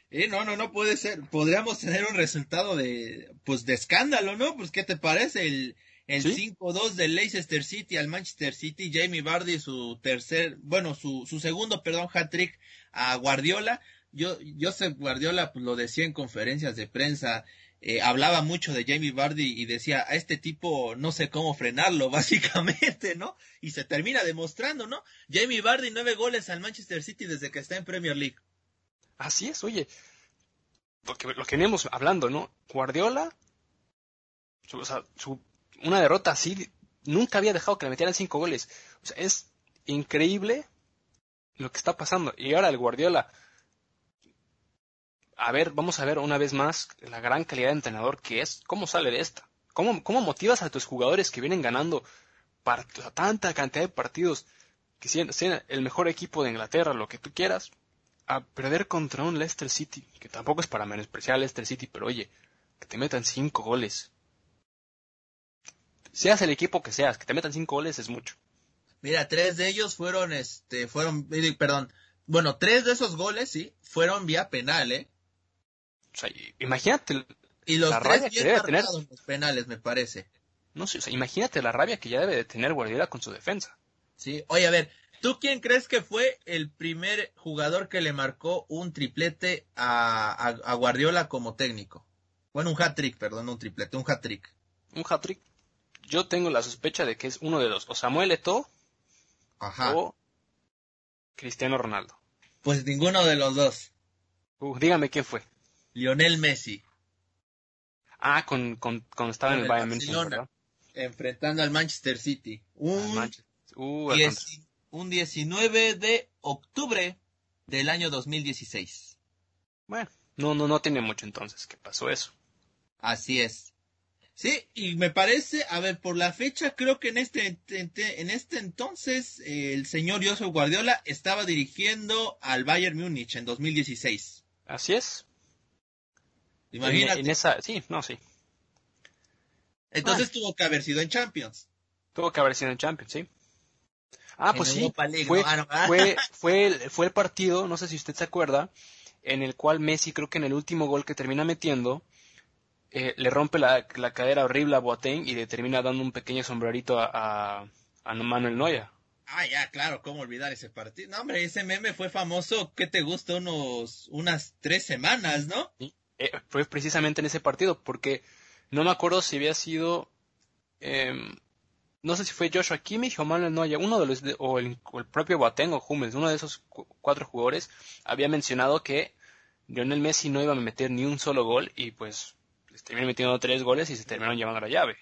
Eh, no, no, no puede ser. Podríamos tener un resultado de, pues, de escándalo, ¿no? Pues, ¿qué te parece? El, el Sí. 5-2 del Leicester City al Manchester City, Jamie Vardy su tercer, bueno, su, su segundo, perdón, hat-trick a Guardiola. Yo, Joseph Guardiola pues, lo decía en conferencias de prensa, eh, hablaba mucho de Jamie Vardy y decía, a este tipo no sé cómo frenarlo, <laughs> básicamente, ¿no? Y se termina demostrando, ¿no? Jamie Vardy nueve goles al Manchester City desde que está en Premier League. Así es, oye, lo que, lo hablando, ¿no? Guardiola, o sea, su, una derrota así, nunca había dejado que le metieran cinco goles. O sea, es increíble lo que está pasando. Y ahora el Guardiola, a ver, vamos a ver una vez más la gran calidad de entrenador que es. ¿Cómo sale de esta? ¿Cómo, cómo motivas a tus jugadores que vienen ganando tanta cantidad de partidos, que sean, el mejor equipo de Inglaterra, lo que tú quieras, a perder contra un Leicester City, que tampoco es para menospreciar a Leicester City, pero oye, que te metan cinco goles. Seas el equipo que seas, que te metan cinco goles es mucho. Mira, tres de ellos fueron, este, fueron, eh, perdón, bueno, tres de esos goles, sí, fueron vía penal, ¿eh? O sea, imagínate. Y los tres bien que tener... los penales, me parece. No sé, o sea, imagínate la rabia que ya debe de tener Guardiola con su defensa. Sí, oye, a ver, ¿tú quién crees que fue el primer jugador que le marcó un triplete a, a, Guardiola como técnico? Bueno, un hat-trick, perdón, un triplete, un hat-trick. Un hat-trick. Yo tengo la sospecha de que es uno de dos, o Samuel Eto'o Ajá. o Cristiano Ronaldo. Pues ninguno de los dos. Uh, dígame quién fue. Lionel Messi. Ah, con, con, cuando estaba en el, Bayern München, Enfrentando al Manchester City. Un, uh, un 19 de octubre del año 2016. Bueno, no, no, no tiene mucho entonces que pasó eso. Así es. Sí, y me parece, a ver, por la fecha, creo que en este, en este entonces el señor Joseph Guardiola estaba dirigiendo al Bayern Múnich en 2016. Así es. Imagínate. En, esa, sí, no, sí. Entonces tuvo que haber sido en Champions. Tuvo que haber sido en Champions, sí. Ah, pues sí. fue, fue, <laughs> fue, el, fue el partido, no sé si usted se acuerda, en el cual Messi, creo que en el último gol que termina metiendo, eh, le rompe la, la, cadera horrible a Boateng y le termina dando un pequeño sombrerito a, a, Manuel Neuer. Ah, ya, claro, cómo olvidar ese partido. No, hombre, ese meme fue famoso, ¿qué te gusta? Unos, unas tres semanas, ¿no? Sí. Eh, fue precisamente en ese partido, porque no me acuerdo si había sido, em, no sé si fue Joshua Kimmich o Manuel Neuer, uno de los, o, el, propio Boateng o Hummels, uno de esos cuatro jugadores, había mencionado que Lionel Messi no iba a meter ni un solo gol y pues les terminó metiendo tres goles y se terminaron llevando la llave.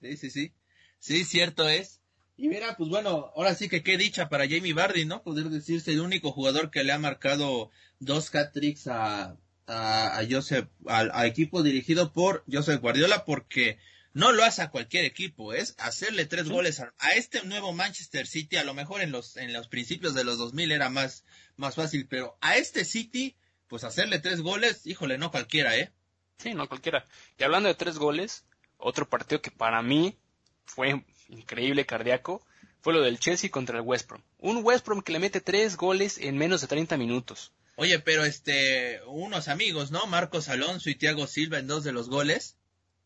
Sí, sí, sí. Sí, cierto es. Y mira, pues bueno, ahora sí que qué dicha para Jamie Vardy, ¿no? Poder decirse el único jugador que le ha marcado dos hat-tricks a, a, a Joseph, al, equipo dirigido por Joseph Guardiola, porque no lo hace a cualquier equipo, es hacerle tres goles a, este nuevo Manchester City, a lo mejor en los, en los principios de los 2000 era más, más fácil, pero a este City, pues hacerle tres goles, híjole, no cualquiera, ¿eh? Sí, no cualquiera. Y hablando de tres goles, otro partido que para mí fue increíble cardíaco, fue lo del Chelsea contra el West Brom. Un West Brom que le mete tres goles en menos de 30 minutos. Oye, pero este, unos amigos, ¿no? Marcos Alonso y Thiago Silva en dos de los goles.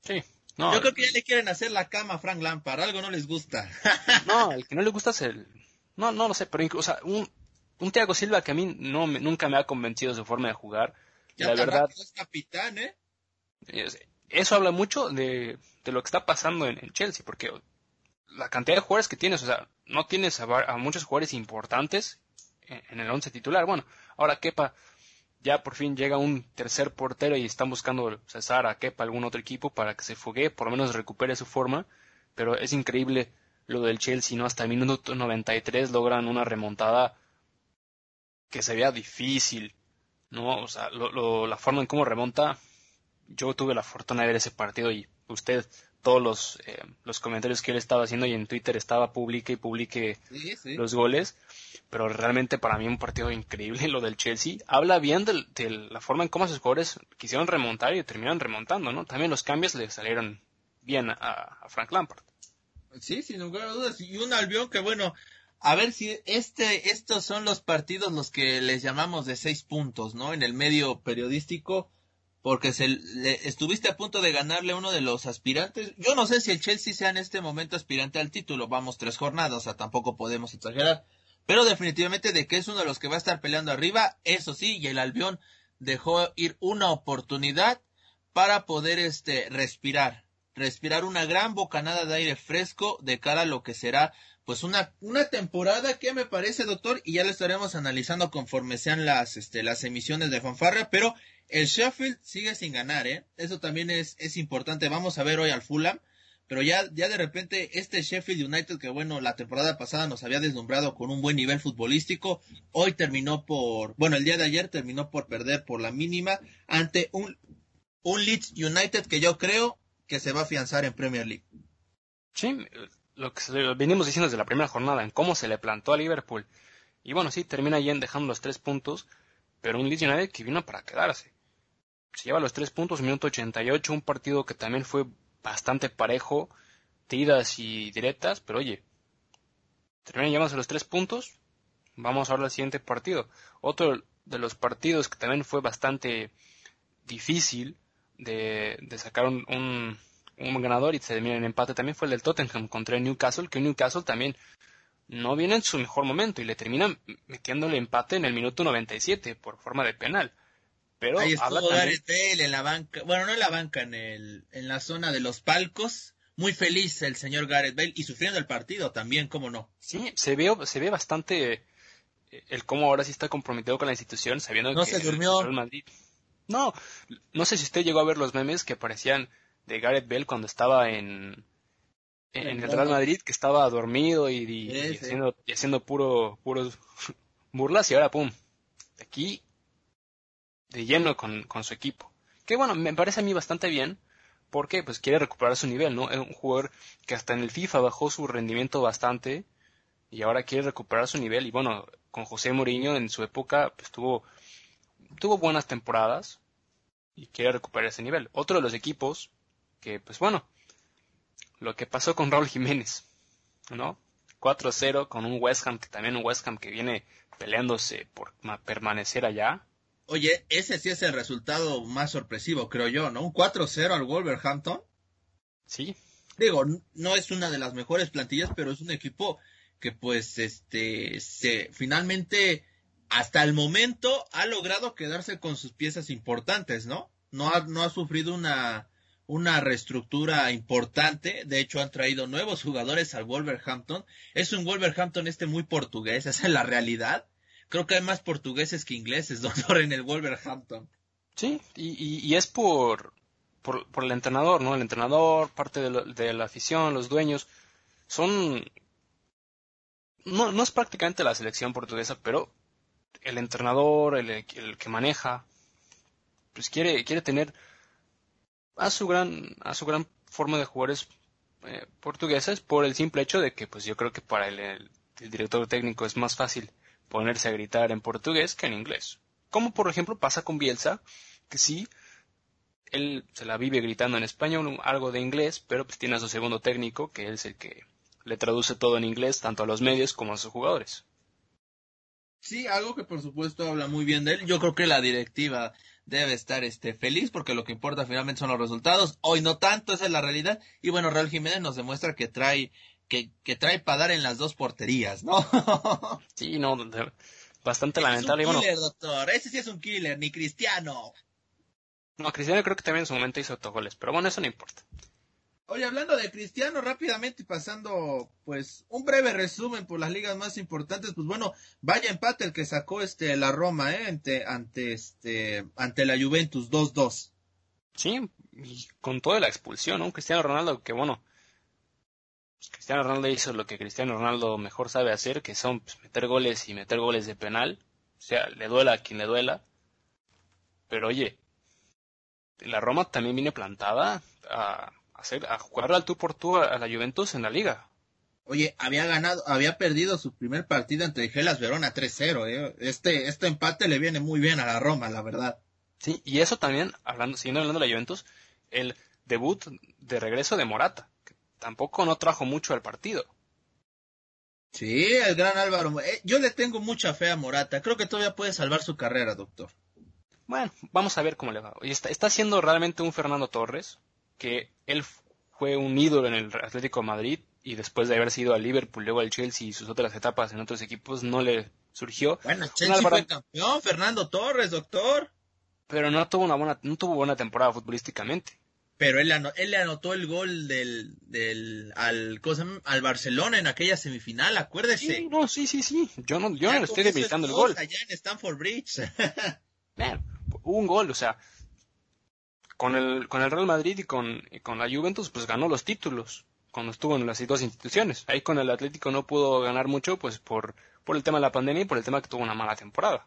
Sí. No, Yo creo que ya le quieren hacer la cama a Frank Lampard, algo no les gusta. <laughs> no, el que no le gusta es el... No, no lo sé, pero incluso, o sea, un, un Thiago Silva que a mí no nunca me ha convencido su forma de jugar. Ya la verdad es capitán, ¿eh? Eso habla mucho de, de lo que está pasando en, Chelsea, porque la cantidad de jugadores que tienes, o sea, no tienes a, muchos jugadores importantes en, el once titular. Bueno, Ahora Kepa ya por fin llega un tercer portero y están buscando cesar a Kepa algún otro equipo para que se fogue, por lo menos recupere su forma, pero es increíble lo del Chelsea, ¿no? Hasta el minuto 93 logran una remontada que se vea difícil, ¿no? O sea, la forma en cómo remonta, yo tuve la fortuna de ver ese partido y usted todos los, eh, los comentarios que él estaba haciendo y en Twitter estaba publique y publique los goles. Pero realmente para mí un partido increíble <laughs> lo del Chelsea. Habla bien de, la forma en cómo sus jugadores quisieron remontar y terminaron remontando, ¿no? También los cambios le salieron bien a, Frank Lampard. Sí, sin lugar a dudas. Y un Albión que bueno, a ver si este, estos son los partidos los que les llamamos de seis puntos, ¿no? En el medio periodístico porque se le, estuviste a punto de ganarle a uno de los aspirantes. Yo no sé si el Chelsea sea en este momento aspirante al título, vamos tres jornadas, o sea, tampoco podemos exagerar, pero definitivamente de que es uno de los que va a estar peleando arriba, eso sí, y el Albión dejó ir una oportunidad para poder este respirar, respirar una gran bocanada de aire fresco de cara a lo que será pues una, una temporada que me parece, doctor, y ya lo estaremos analizando conforme sean las, este, las emisiones de fanfarra, pero el Sheffield sigue sin ganar, ¿eh? Eso también es, es importante. Vamos a ver hoy al Fulham, pero ya, ya de repente este Sheffield United, que bueno, la temporada pasada nos había deslumbrado con un buen nivel futbolístico, hoy terminó por, bueno, el día de ayer terminó por perder por la mínima ante un, un Leeds United que yo creo que se va a afianzar en Premier League. Sí, lo que venimos diciendo desde la primera jornada, en cómo se le plantó a Liverpool. Y bueno, sí, termina en dejando los tres puntos, pero un Leeds United que vino para quedarse. Se lleva los tres puntos, minuto 88, un partido que también fue bastante parejo, tiras y directas, pero oye, termina llevándose los tres puntos, vamos ahora al siguiente partido. Otro de los partidos que también fue bastante difícil de, de sacar un, un ganador y se termina en empate también fue el del Tottenham contra el Newcastle, que Newcastle también no viene en su mejor momento y le termina metiendo el empate en el minuto 97 por forma de penal. Pero Ahí estuvo Gareth Bale en la banca, bueno, no en la banca, en, el, en la zona de los palcos. Muy feliz el señor Gareth Bale y sufriendo el partido también, ¿cómo no? Sí, se ve, se ve bastante eh, el cómo ahora sí está comprometido con la institución, sabiendo no se durmió. No, no sé si usted llegó a ver los memes que aparecían de Gareth Bell cuando estaba en, en el Real Madrid, que estaba dormido y, haciendo, y haciendo puro, puros <laughs> burlas, y ahora, pum, aquí de lleno con, con, su equipo. Que bueno, me parece a mí bastante bien, porque pues quiere recuperar su nivel, ¿no? Es un jugador que hasta en el FIFA bajó su rendimiento bastante, y ahora quiere recuperar su nivel, y bueno, con José Mourinho en su época, pues tuvo, tuvo buenas temporadas, y quiere recuperar ese nivel. Otro de los equipos que, pues bueno, lo que pasó con Raúl Jiménez, ¿no? 4-0 con un West Ham, que también un West Ham que viene peleándose por permanecer allá. Oye, ese sí es el resultado más sorpresivo, creo yo, ¿no? Un 4-0 al Wolverhampton. Sí. Digo, no es una de las mejores plantillas, pero es un equipo que pues este se finalmente hasta el momento ha logrado quedarse con sus piezas importantes, ¿no? No ha, no ha sufrido una una reestructura importante. De hecho, han traído nuevos jugadores al Wolverhampton. Es un Wolverhampton este muy portugués, <laughs> esa es la realidad. Creo que hay más portugueses que ingleses, <laughs> doctor, en el Wolverhampton. Sí, y, es por, por, el entrenador, ¿no? El entrenador, parte de, la afición, los dueños, son... No, no es prácticamente la selección portuguesa, pero el entrenador, el, el que maneja, pues quiere, quiere tener a su gran, a su gran forma de jugadores eh, portugueses por el simple hecho de que pues yo creo que para el, director técnico es más fácil ponerse a gritar en portugués que en inglés. Como por ejemplo pasa con Bielsa, que sí, él se la vive gritando en español, algo de inglés, pero pues tiene a su segundo técnico, que es el que le traduce todo en inglés, tanto a los medios como a sus jugadores. Sí, algo que por supuesto habla muy bien de él. Yo creo que la directiva debe estar este, feliz porque lo que importa finalmente son los resultados. Hoy no tanto, esa es la realidad. Y bueno, Raúl Jiménez nos demuestra que trae, que, que trae para dar en las dos porterías, ¿no? <laughs> sí, no, bastante lamentable. Es un killer, doctor. Ese sí es un killer, ni Cristiano. No, Cristiano creo que también en su momento hizo autogoles, pero bueno, eso no importa. Oye, hablando de Cristiano, rápidamente y pasando, pues, un breve resumen por las ligas más importantes, pues bueno, vaya empate el que sacó este la Roma, eh, ante, ante este, ante la Juventus, 2-2. Sí, y con toda la expulsión, ¿no? Cristiano Ronaldo, que bueno, Cristiano Ronaldo hizo lo que Cristiano Ronaldo mejor sabe hacer, que son pues, meter goles y meter goles de penal, o sea, le duela a quien le duela, pero oye, la Roma también viene plantada a hacer, a jugar al tú por tú a, la Juventus en la liga. Oye, había ganado, había perdido su primer partido ante Gelas Verona 3-0, ¿eh? Este, este empate le viene muy bien a la Roma, la verdad. Sí, y eso también, hablando, siguiendo hablando de la Juventus, el debut de regreso de Morata, tampoco no trajo mucho al partido. Sí, el gran Álvaro. Eh, yo le tengo mucha fe a Morata. Creo que todavía puede salvar su carrera, doctor. Bueno, vamos a ver cómo le va. Está, está siendo realmente un Fernando Torres, que él fue un ídolo en el Atlético de Madrid y después de haber sido al Liverpool, luego al Chelsea y sus otras etapas en otros equipos no le surgió. Bueno, Chelsea fue campeón, Fernando Torres, doctor. pero no tuvo una buena, no tuvo buena temporada futbolísticamente. Pero él, él le anotó el gol del, del al, al Barcelona en aquella semifinal, acuérdese. Sí, no, sí, sí, sí. Yo no, yo no estoy debilitando el gol. Allá en Stanford Bridge. <laughs> hubo un gol, o sea, con el, con el Real Madrid y con, con la Juventus, pues ganó los títulos cuando estuvo en las dos instituciones. Ahí con el Atlético no pudo ganar mucho, pues por, por el tema de la pandemia y por el tema que tuvo una mala temporada.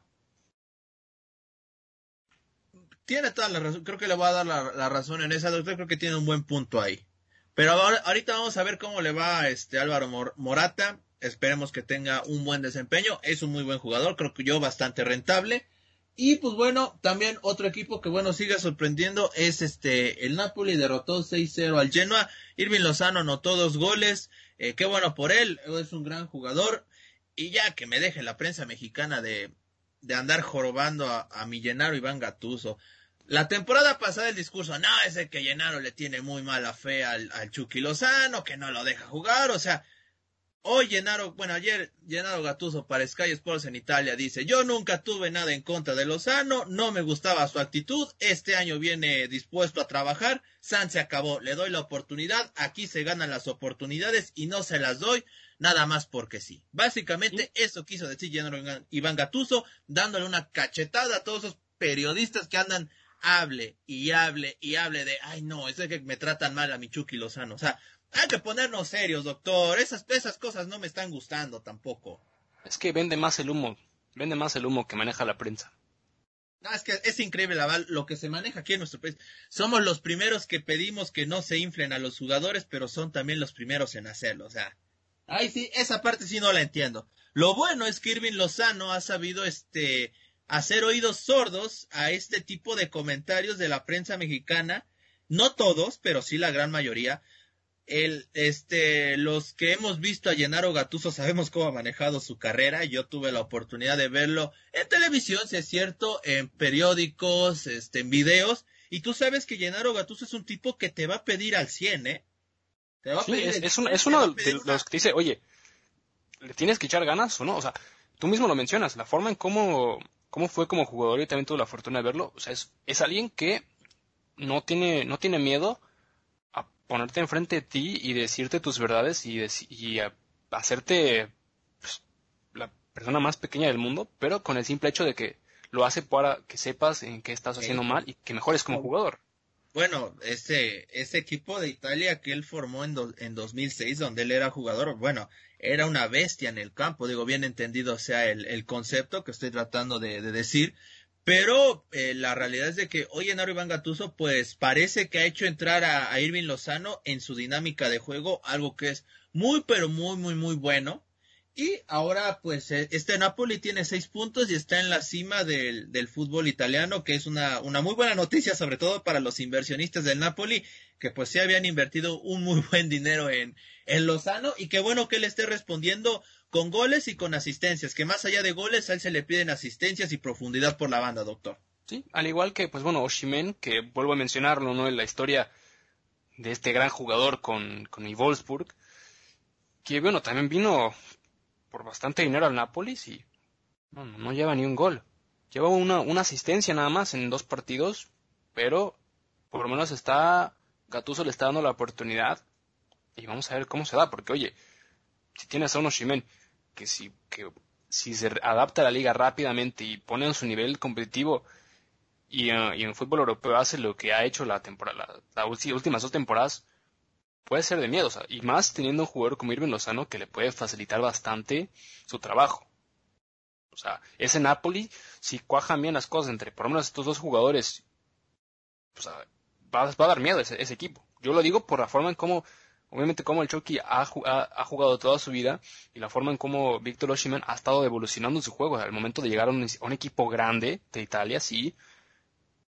Tiene toda la razón, creo que le voy a dar la, razón en esa, doctor, creo que tiene un buen punto ahí. Pero ahorita vamos a ver cómo le va a este Álvaro Morata. Esperemos que tenga un buen desempeño. Es un muy buen jugador, creo que yo bastante rentable. Y pues bueno, también otro equipo que bueno sigue sorprendiendo es este el Napoli derrotó 6-0 al Genoa. Irving Lozano anotó dos goles. Eh, qué bueno por él, es un gran jugador. Y ya que me deje la prensa mexicana de, de andar jorobando a, a mi Llenaro Iván Gatuso. La temporada pasada el discurso, no, ese que Llenaro le tiene muy mala fe al, al Chucky Lozano, que no lo deja jugar, o sea, hoy Llenaro, bueno, ayer Llenaro Gatuso para Sky Sports en Italia dice, yo nunca tuve nada en contra de Lozano, no me gustaba su actitud, este año viene dispuesto a trabajar, San se acabó, le doy la oportunidad, aquí se ganan las oportunidades y no se las doy, nada más porque sí. Básicamente eso quiso decir Llenaro Iván Gatuso, dándole una cachetada a todos esos periodistas que andan hable y hable y hable de, ay no, es que me tratan mal a Michuki Lozano. O sea, hay que ponernos serios, doctor. Esas, esas cosas no me están gustando tampoco. Es que vende más el humo, vende más el humo que maneja la prensa. Es que es increíble lo que se maneja aquí en nuestro país. Somos los primeros que pedimos que no se inflen a los jugadores, pero son también los primeros en hacerlo. O sea, ay sí, esa parte sí no la entiendo. Lo bueno es que Irving Lozano ha sabido este hacer oídos sordos a este tipo de comentarios de la prensa mexicana, no todos, pero sí la gran mayoría. El, este, los que hemos visto a Llenaro Gatuso sabemos cómo ha manejado su carrera. Yo tuve la oportunidad de verlo en televisión, si es cierto, en periódicos, este, en videos. Y tú sabes que Llenaro Gatuso es un tipo que te va a pedir al 100, ¿eh? Te va a pedir es, es, uno de los que dice, oye, ¿le tienes que echar ganas o no? O sea, tú mismo lo mencionas, la forma en cómo cómo fue como jugador y también tuve la fortuna de verlo. O sea, es, alguien que no tiene, no tiene miedo a ponerte enfrente de ti y decirte tus verdades y, y a hacerte pues, la persona más pequeña del mundo, pero con el simple hecho de que lo hace para que sepas en qué estás haciendo mal y que mejores como jugador. Bueno, ese, ese equipo de Italia que él formó en, en 2006, donde él era jugador, bueno, era una bestia en el campo, digo, bien entendido sea el, el concepto que estoy tratando de, decir, pero eh, la realidad es de que hoy en Iván Gatuso, pues parece que ha hecho entrar a, a Irving Lozano en su dinámica de juego, algo que es muy, pero muy, muy, muy bueno. Y ahora, pues, eh, este Napoli tiene seis puntos y está en la cima del, del fútbol italiano, que es una, una muy buena noticia, sobre todo para los inversionistas del Napoli, que pues sí habían invertido un muy buen dinero en, en Lozano, y qué bueno que él esté respondiendo con goles y con asistencias, que más allá de goles, a él se le piden asistencias y profundidad por la banda, doctor. Sí, al igual que, pues bueno, Oshimen, que vuelvo a mencionarlo, ¿no? En la historia de este gran jugador con, con el Wolfsburg, que bueno, también vino por bastante dinero al Nápoles y no, no lleva ni un gol. Lleva una, una asistencia nada más en dos partidos, pero por lo menos está, Gatuso le está dando la oportunidad y vamos a ver cómo se da, porque oye, si tienes a uno Shimen que si, que si se adapta a la liga rápidamente y pone en su nivel competitivo y, uh, y en fútbol europeo hace lo que ha hecho la temporada, las últimas dos temporadas, puede ser de miedo, y más teniendo un jugador como Irving Lozano que le puede facilitar bastante su trabajo. O sea, ese Napoli, si cuajan bien las cosas entre por lo menos estos dos jugadores, va, a dar miedo ese, ese, equipo. Yo lo digo por la forma en cómo, obviamente como el Chucky ha, ha, jugado toda su vida y la forma en cómo Víctor Oshiman ha estado evolucionando su juego al momento de llegar a un, a un equipo grande de Italia, sí,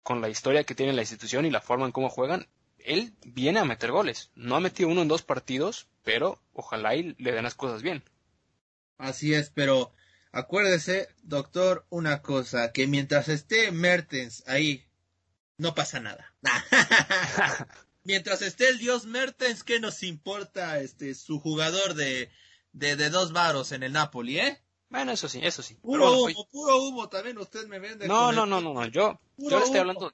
con la historia que tiene la institución y la forma en cómo juegan, él viene a meter goles. No ha metido uno en dos partidos, pero ojalá y le den las cosas bien. Así es, pero acuérdese, doctor, una cosa, que mientras esté Mertens ahí, no pasa nada. <laughs> mientras esté el dios Mertens, ¿qué nos importa este su jugador de, de, de dos varos en el Napoli, eh? Bueno, eso sí, eso sí. Puro humo, puro humo, también usted me vende. No, no, no, no, no, yo, yo le estoy hablando,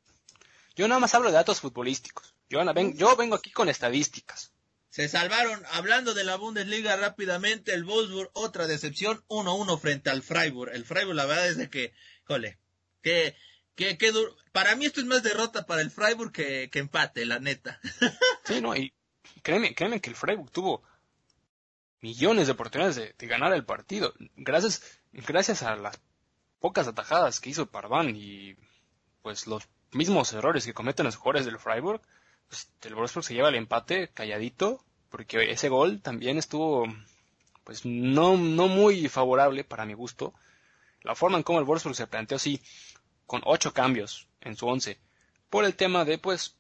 yo nada más hablo de datos futbolísticos. Yo, yo vengo aquí con estadísticas. Se salvaron, hablando de la Bundesliga rápidamente, el Wolfsburg, otra decepción, 1-1 frente al Freiburg. El Freiburg, la verdad es de que, jole, que, que, que duro. Para mí esto es más derrota para el Freiburg que, que empate, la neta. <laughs> Sí, no, y créeme, créeme que el Freiburg tuvo millones de oportunidades de, ganar el partido. Gracias, gracias a las pocas atajadas que hizo Parván y pues los mismos errores que cometen los jugadores del Freiburg, pues, el Wolfsburg se lleva el empate calladito, porque ese gol también estuvo pues no, no muy favorable para mi gusto. La forma en cómo el Wolfsburg se planteó así, con ocho cambios en su once, por el tema de pues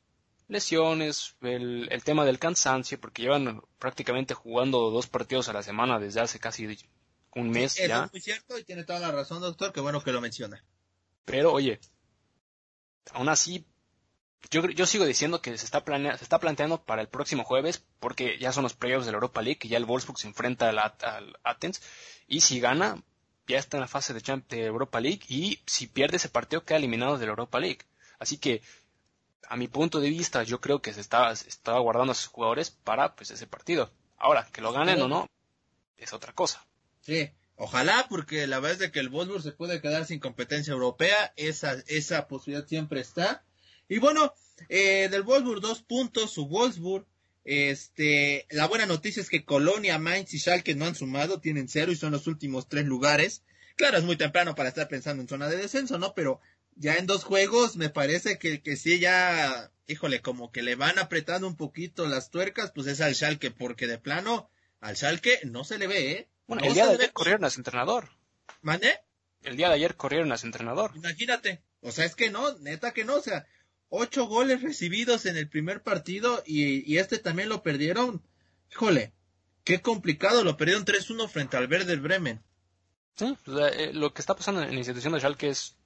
lesiones, el, el tema del cansancio, porque llevan prácticamente jugando dos partidos a la semana desde hace casi un mes ya. Es muy cierto y tiene toda la razón, doctor, qué bueno que lo menciona. Pero oye, aún así, yo, yo sigo diciendo que se está, planea, se está planteando para el próximo jueves, porque ya son los playoffs de la Europa League, que ya el Wolfsburg se enfrenta al, al Athens, y si gana, ya está en la fase de, de Europa League, y si pierde ese partido, queda eliminado de la Europa League. Así que a mi punto de vista, yo creo que se estaba, estaba guardando a sus jugadores para pues ese partido. Ahora, que lo ganen o no, es otra cosa. Sí, ojalá, porque la verdad es de que el Wolfsburg se puede quedar sin competencia europea, esa, esa posibilidad siempre está. Y bueno, eh, del Wolfsburg dos puntos, su Wolfsburg, este, la buena noticia es que Colonia, Mainz y Schalke no han sumado, tienen cero y son los últimos tres lugares. Claro, es muy temprano para estar pensando en zona de descenso, ¿no? Pero ya en dos juegos me parece que, que sí ya, híjole, como que le van apretando un poquito las tuercas, pues es al Schalke, porque de plano, al Schalke no se le ve, ¿eh? Bueno, el día de ayer corrieron a su entrenador. ¿Mande? El día de ayer corrieron a su entrenador. Imagínate, o sea, es que no, neta que no, o sea, ocho goles recibidos en el primer partido y, y este también lo perdieron. Híjole, qué complicado, lo perdieron 3-1 frente al Verde Bremen. Sí, eh, lo que está pasando en la institución de Schalke es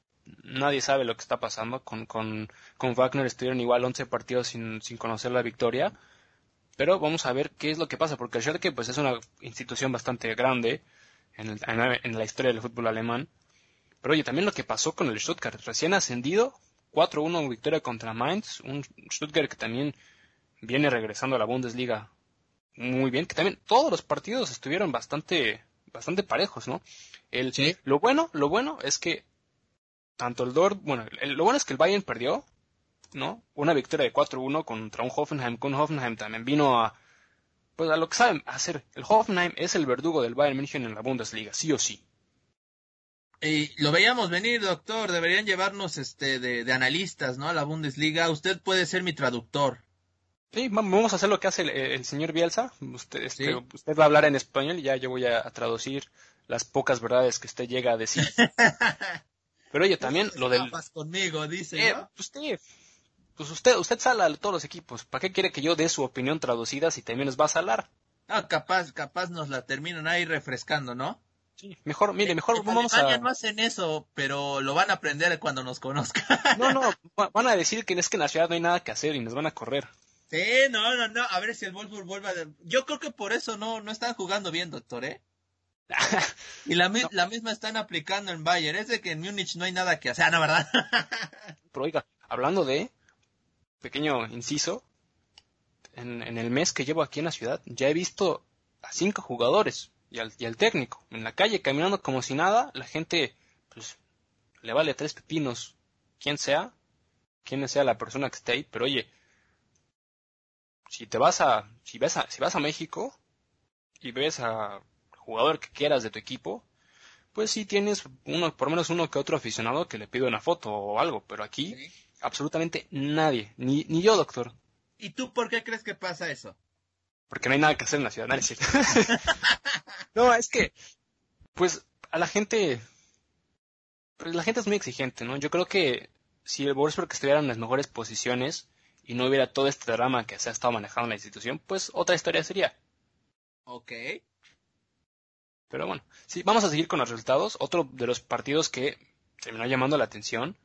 nadie sabe lo que está pasando. Con, con, con Wagner estuvieron igual 11 partidos sin, sin conocer la victoria. Pero vamos a ver qué es lo que pasa, porque el Schalke pues, es una institución bastante grande en, en, la historia del fútbol alemán. Pero oye, también lo que pasó con el Stuttgart, recién ascendido, 4-1 victoria contra Mainz, un Stuttgart que también viene regresando a la Bundesliga muy bien, que también todos los partidos estuvieron bastante, bastante parejos, ¿no? El, Lo bueno, lo bueno es que tanto el Dort, bueno, lo bueno es que el Bayern perdió, ¿no? Una victoria de 4-1 contra un Hoffenheim, con Hoffenheim también vino a, pues a lo que saben hacer. El Hoffenheim es el verdugo del Bayern München en la Bundesliga, sí o sí. Y lo veíamos venir, doctor, deberían llevarnos este de, de analistas, ¿no? A la Bundesliga. Usted puede ser mi traductor. Sí, vamos a hacer lo que hace el, señor Bielsa. Usted, este, usted va a hablar en español y ya yo voy a, a traducir las pocas verdades que usted llega a decir. <laughs> Pero oye, también lo del... conmigo, dice, eh, pues, pues, usted, usted sala a todos los equipos. ¿Para qué quiere que yo dé su opinión traducida si también nos va a salar? Ah, capaz, capaz nos la terminan ahí refrescando, ¿no? Sí, mejor, mire, eh, mejor vamos a... no hacen eso, pero lo van a aprender cuando nos conozcan. <laughs> No, no, <laughs> van a decir que es que en la ciudad no hay nada que hacer y nos van a correr. Sí, no, no, no, a ver si el Wolfsburg vuelve a... Yo creo que por eso no, no están jugando bien, doctor, ¿eh? <laughs> y la, la, misma están aplicando en Bayern. Es de que en Múnich no hay nada que hacer, ¿no, verdad? Pero oiga, hablando de, pequeño inciso, en, en, el mes que llevo aquí en la ciudad, ya he visto a cinco jugadores y al, y al técnico en la calle caminando como si nada. La gente, pues, le vale tres pepinos, quien sea, quien sea la persona que esté ahí. Pero oye, si te vas a, si ves a, si vas a México y ves a jugador que quieras de tu equipo, pues sí tienes uno, por menos uno que otro aficionado que le pide una foto o algo, pero aquí absolutamente nadie, ni, ni yo, doctor. ¿Y tú por qué crees que pasa eso? Porque no hay nada que hacer en la ciudad, no, no es <laughs> que, pues, a la gente, pues la gente es muy exigente, ¿no? Yo creo que si el Wolfsburg estuviera en las mejores posiciones y no hubiera todo este drama que se ha estado manejando en la institución, pues otra historia sería. Ok. Pero bueno, sí, vamos a seguir con los resultados. Otro de los partidos que terminó llamando la atención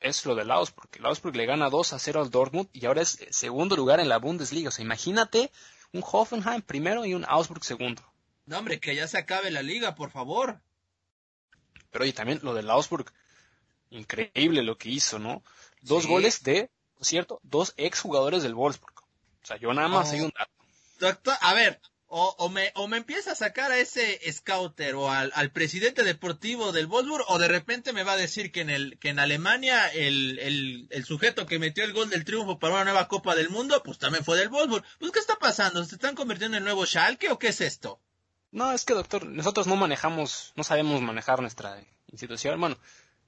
es lo del Augsburg. El Augsburg le gana 2 a 0 al Dortmund y ahora es segundo lugar en la Bundesliga. O sea, imagínate un Hoffenheim primero y un Augsburg segundo. No, hombre, que ya se acabe la liga, por favor. Pero oye, también lo del Augsburg, increíble lo que hizo, ¿no? Dos goles de, cierto, dos exjugadores del Wolfsburg. O sea, yo nada más oh. un dato. Doctor, a ver, o, o, me, o me empieza a sacar a ese scouter o al, al, presidente deportivo del Wolfsburg o de repente me va a decir que en, el, que en Alemania el, el, el, sujeto que metió el gol del triunfo para una nueva Copa del Mundo pues también fue del Wolfsburg. Pues ¿qué está pasando? ¿Se están convirtiendo en el nuevo Schalke o qué es esto? No, es que doctor, nosotros no manejamos, no sabemos manejar nuestra institución. Bueno,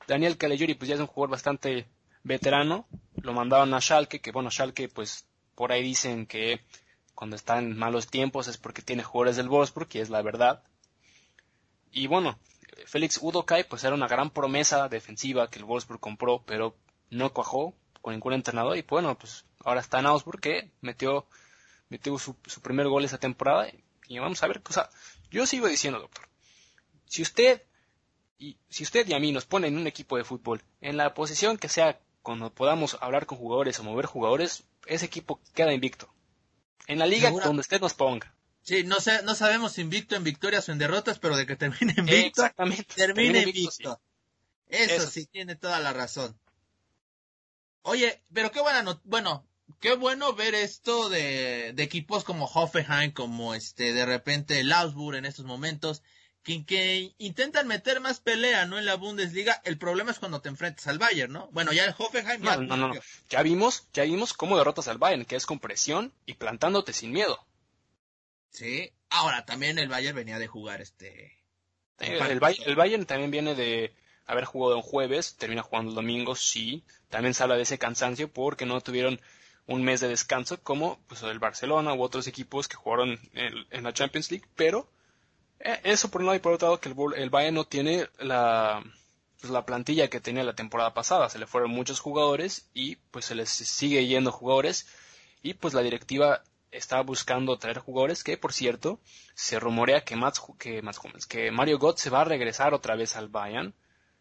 Daniel Caligiuri pues ya es un jugador bastante veterano, lo mandaron a Schalke, que bueno, Schalke pues por ahí dicen que cuando está en malos tiempos es porque tiene jugadores del Wolfsburg, y es la verdad. Y bueno, Félix Udokai pues era una gran promesa defensiva que el Wolfsburg compró, pero no cuajó con ningún entrenador y bueno, pues ahora está en Augsburg que metió, metió su, primer gol esa temporada y vamos a ver, o sea, yo sigo diciendo, doctor, si usted y si usted y a mí nos pone en un equipo de fútbol, en la posición que sea cuando podamos hablar con jugadores o mover jugadores, ese equipo queda invicto. En la liga donde usted nos ponga. Sí, no, sé, no sabemos invicto en victorias o en derrotas, pero de que termine invicto, Exactamente. termine invicto. Eso, sí, tiene toda la razón. Oye, pero qué buena bueno, qué bueno ver esto de, de, equipos como Hoffenheim, como este, de repente el Augsburg en estos momentos, que, que, intentan meter más pelea, ¿no? En la Bundesliga. El problema es cuando te enfrentas al Bayern, ¿no? Bueno, ya el Hoffenheim. No, no, no, Ya vimos, ya vimos cómo derrotas al Bayern, que es con presión y plantándote sin miedo. Sí. Ahora, también el Bayern venía de jugar este. el, Bayern también viene de haber jugado en jueves, termina jugando el domingo, sí. También se habla de ese cansancio porque no tuvieron un mes de descanso como pues, el Barcelona u otros equipos que jugaron en la Champions League, pero eh, eso por un lado y por otro lado que el, Bayern no tiene la, pues, la plantilla que tenía la temporada pasada. Se le fueron muchos jugadores y pues se les sigue yendo jugadores y pues la directiva está buscando traer jugadores que por cierto se rumorea que Mats, que, que Mario Götze se va a regresar otra vez al Bayern.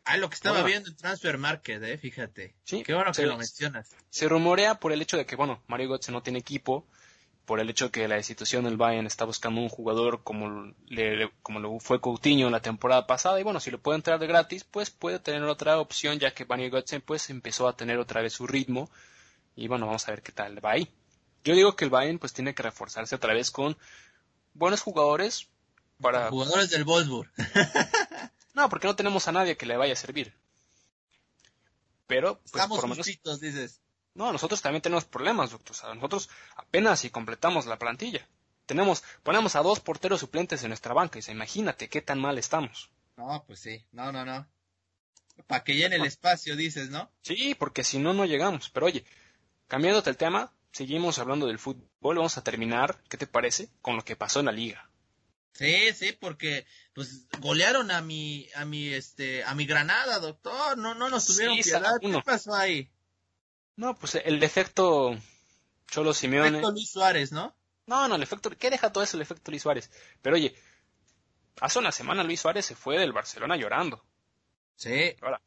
Ah, lo que estaba viendo en Transfer Market, eh, fíjate. Sí, Qué bueno que lo mencionas. Se rumorea por el hecho de que, bueno, Mario Götze no tiene equipo, por el hecho que la institución del Bayern está buscando un jugador como, le, como lo fue Coutinho la temporada pasada y bueno, si lo puede entrar de gratis, pues puede tener otra opción ya que Mario Götze pues empezó a tener otra vez su ritmo y bueno, vamos a ver qué tal va ahí. Yo digo que el Bayern pues tiene que reforzarse otra vez con buenos jugadores para... Jugadores del Wolfsburg. <laughs> no, porque no tenemos a nadie que le vaya a servir. Pero, pues, Estamos por lo menos... dices. No, nosotros también tenemos problemas, doctor. nosotros apenas si completamos la plantilla. Tenemos, ponemos a dos porteros suplentes en nuestra banca y se imagínate qué tan mal estamos. No, pues sí, no, no, no. Para que llene el espacio, dices, ¿no? Sí, porque si no, no llegamos. Pero oye, cambiándote el tema, seguimos hablando del fútbol. Vamos a terminar, ¿qué te parece? Con lo que pasó en la liga. Sí, sí, porque pues golearon a mi, a mi, este, a mi Granada, doctor. No, no nos tuvieron sí, piedad. ¿Qué pasó ahí? No, pues el efecto Cholo Simeone. El efecto Luis Suárez, ¿no? No, no, el efecto. ¿Qué deja todo eso el efecto Luis Suárez? Pero oye, hace una semana Luis Suárez se fue del Barcelona llorando. Sí. Ahora.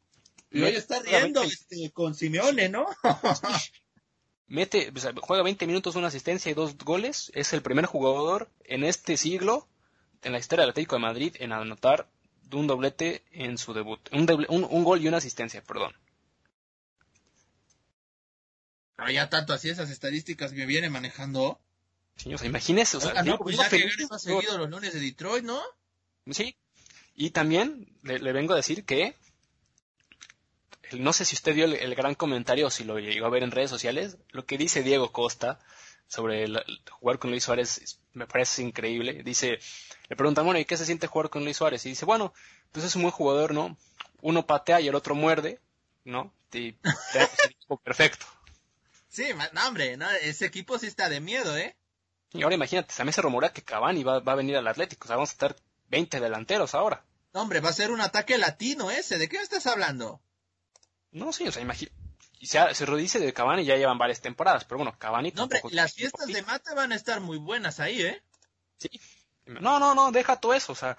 Y hoy está riendo este, con Simeone, ¿no? <laughs> Mete, juega 20 minutos, una asistencia y dos goles. Es el primer jugador en este siglo, en la historia del Atlético de Madrid, en anotar un doblete en su debut. un gol y una asistencia, perdón. Pero ya tanto así esas estadísticas me viene manejando. Sí, o sea, imagínese, o sea, no, pues que ha seguido los lunes de Detroit, ¿no? Sí. Y también le, vengo a decir que no sé si usted vio el, gran comentario o si lo llegó a ver en redes sociales, lo que dice Diego Costa sobre jugar con Luis Suárez me parece increíble. Dice, le preguntan, bueno, ¿y qué se siente jugar con Luis Suárez? Y dice, bueno, pues es un buen jugador, ¿no? Uno patea y el otro muerde, ¿no? Y, <laughs> perfecto. Sí, no, hombre, ese equipo sí está de miedo, ¿eh? Y ahora imagínate, también se rumora que Cavani va, a venir al Atlético, o sea, vamos a estar 20 delanteros ahora. No, hombre, va a ser un ataque latino ese, ¿de qué me estás hablando? No, sí, o sea, imagínate. Se, se dice de Cavani ya llevan varias temporadas, pero bueno, Cavani No, hombre, las fiestas de mata van a estar muy buenas ahí, ¿eh? Sí. No, no, no, deja todo eso, o sea,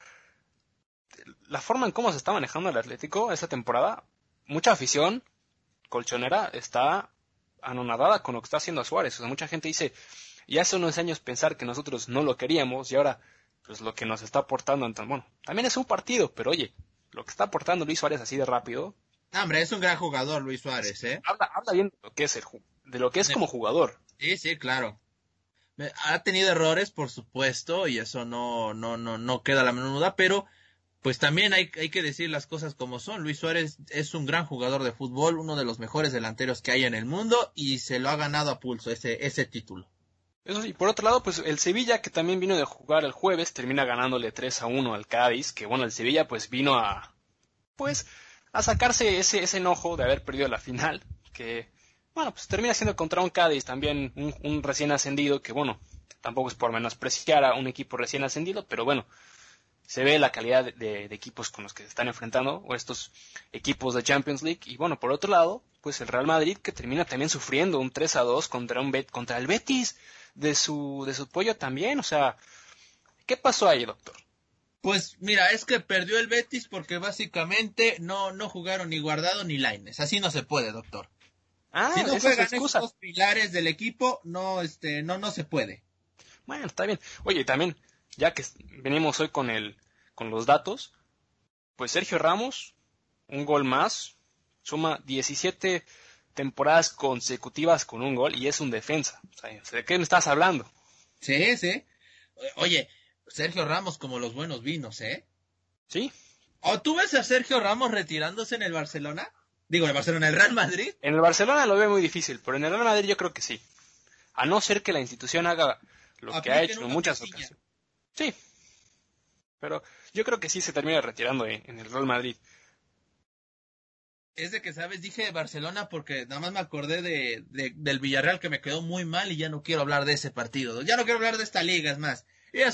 la forma en cómo se está manejando el Atlético esta temporada, mucha afición colchonera está anonadada con lo que está haciendo a Suárez. O sea, mucha gente dice, y hace unos años pensar que nosotros no lo queríamos y ahora, pues lo que nos está aportando, bueno, también es un partido, pero oye, lo que está aportando Luis Suárez así de rápido. hombre, es un gran jugador Luis Suárez, ¿eh? Habla, habla bien de lo que es, el, de lo que es como jugador. Sí, sí, claro. Ha tenido errores, por supuesto, y eso no, no, no, no queda la menor duda, pero pues también hay, que decir las cosas como son. Luis Suárez es un gran jugador de fútbol, uno de los mejores delanteros que hay en el mundo, y se lo ha ganado a pulso ese, ese título. Eso sí, por otro lado, pues el Sevilla, que también vino de jugar el jueves, termina ganándole 3 a 1 al Cádiz, que bueno, el Sevilla pues vino a, pues, a sacarse ese, ese enojo de haber perdido la final, que, bueno, pues termina siendo contra un Cádiz, también un, recién ascendido, que bueno, tampoco es por menospreciar a un equipo recién ascendido, pero bueno, se ve la calidad de, equipos con los que se están enfrentando, o estos equipos de Champions League, y bueno, por otro lado, pues el Real Madrid, que termina también sufriendo un 3 a 2 contra, un contra el Betis, de su, de su pollo también. O sea, ¿qué pasó ahí, doctor? Pues mira, es que perdió el Betis porque básicamente no, no jugaron ni Guardado ni Laines. Así no se puede, doctor. Ah, si no juegan esos pilares del equipo, no, este, no, no se puede. Bueno, está bien. Oye, también, ya que venimos hoy con el, con los datos, pues Sergio Ramos, un gol más, suma 17 temporadas consecutivas con un gol y es un defensa. ¿De qué me estás hablando? Sí, sí. Oye, Sergio Ramos como los buenos vinos, ¿eh? Sí. ¿O tú ves a Sergio Ramos retirándose en el Barcelona? Digo, en el Barcelona, ¿en el Real Madrid? En el Barcelona lo veo muy difícil, pero en el Real Madrid yo creo que sí. A no ser que la institución haga lo que ha hecho en muchas ocasiones. Sí. Pero yo creo que sí se termina retirando en el Real Madrid es de que, ¿sabes? Dije Barcelona porque nada más me acordé de, del Villarreal que me quedó muy mal y ya no quiero hablar de ese partido. Ya no quiero hablar de esta liga, es más.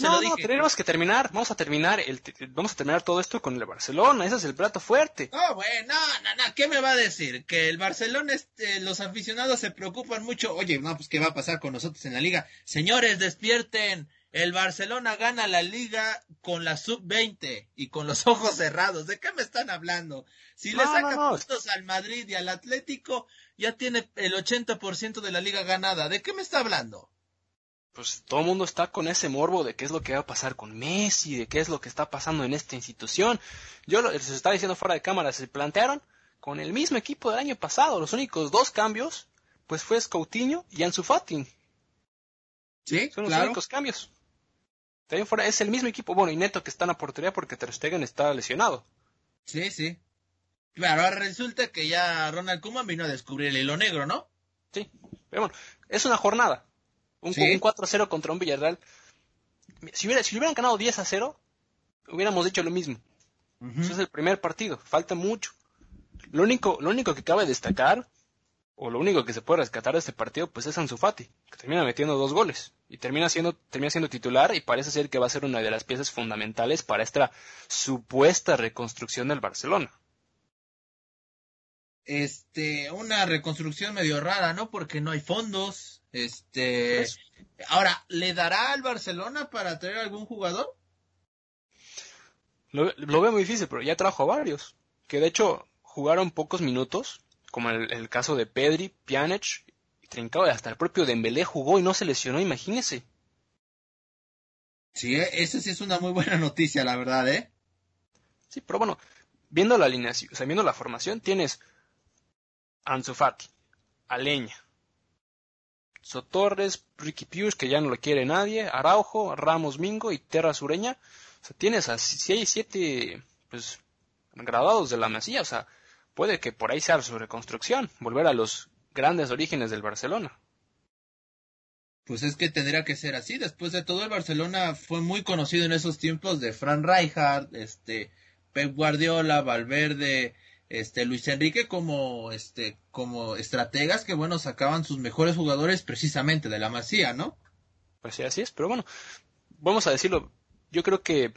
no, no, tenemos que terminar, vamos a terminar el, vamos a terminar todo esto con el Barcelona, ese es el plato fuerte. No, bueno, no, no, no, ¿qué me va a decir? Que el Barcelona, este, los aficionados se preocupan mucho, oye, no, pues qué va a pasar con nosotros en la liga. Señores, despierten, el Barcelona gana la liga con la sub-20 y con los ojos cerrados. ¿De qué me están hablando? Si le saca puntos al Madrid y al Atlético, ya tiene el 80% de la liga ganada. ¿De qué me está hablando? Pues todo el mundo está con ese morbo de qué es lo que va a pasar con Messi, de qué es lo que está pasando en esta institución. Yo lo, les estaba diciendo fuera de cámara, se plantearon con el mismo equipo del año pasado. Los únicos dos cambios, pues fue Scoutinho y Ansu Fati. Sí, son los únicos cambios. También fuera, es el mismo equipo, bueno, y Neto que está en la portería porque Ter Stegen está lesionado. Sí, sí. Claro, resulta que ya Ronald Koeman vino a descubrir el hilo negro, ¿no? Sí, pero bueno, es una jornada. Un, 4-0 contra un Villarreal. Si, hubiera, si hubieran ganado 10 a 0, hubiéramos dicho lo mismo. Ese es el primer partido, falta mucho. Lo único, lo único que cabe destacar o lo único que se puede rescatar de este partido pues es Ansu Fati, que termina metiendo dos goles y termina siendo, termina siendo titular y parece ser que va a ser una de las piezas fundamentales para esta supuesta reconstrucción del Barcelona. Este, una reconstrucción medio rara, ¿no? Porque no hay fondos. Este, pues ahora, ¿le dará al Barcelona para traer algún jugador? Lo, lo veo muy difícil, pero ya trajo a varios, que de hecho jugaron pocos minutos como el, el caso de Pedri, Pjanic y Trincao, hasta el propio Dembélé jugó y no se lesionó, imagínese. Sí, eh, eso sí es una muy buena <laughs> noticia, la verdad, ¿eh? Sí, pero bueno, viendo la alineación, o sea, viendo la formación, tienes Ansu Fati, Aleña, Sotorres, Ricky Pius, que ya no lo quiere nadie, Araujo, Ramos Mingo y Terra Sureña. O sea, tienes a seis, siete, pues, graduados de la Masía, o sea, puede que por ahí sea su reconstrucción, volver a los grandes orígenes del Barcelona. Pues es que tendría que ser así. Después de todo, el Barcelona fue muy conocido en esos tiempos de Fran Rijkaard, este, Pep Guardiola, Valverde, este, Luis Enrique como, este, como estrategas que, bueno, sacaban sus mejores jugadores precisamente de la Masía, ¿no? Pues sí, así es. Pero bueno, vamos a decirlo. Yo creo que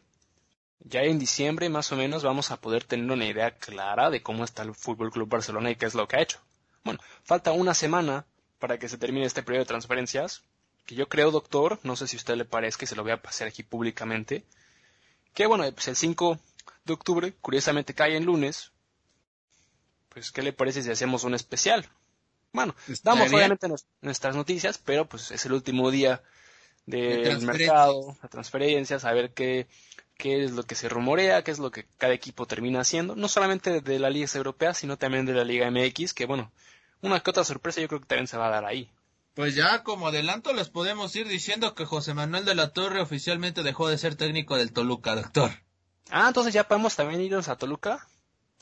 ya en diciembre más o menos vamos a poder tener una idea clara de cómo está el Fútbol Club Barcelona y qué es lo que ha hecho. Bueno, falta una semana para que se termine este periodo de transferencias, que yo creo, doctor, no sé si a usted le parece que se lo voy a pasar aquí públicamente, que bueno, pues el 5 de octubre, curiosamente cae en lunes, pues ¿qué le parece si hacemos un especial? Bueno, damos obviamente nuestras noticias, pero pues es el último día del mercado, las transferencias, a ver qué qué es lo que se rumorea, qué es lo que cada equipo termina haciendo, no solamente de la Liga Europea, sino también de la Liga MX, que bueno, una que otra sorpresa yo creo que también se va a dar ahí. Pues ya como adelanto les podemos ir diciendo que José Manuel de la Torre oficialmente dejó de ser técnico del Toluca, doctor. Ah, entonces ya podemos también irnos a Toluca.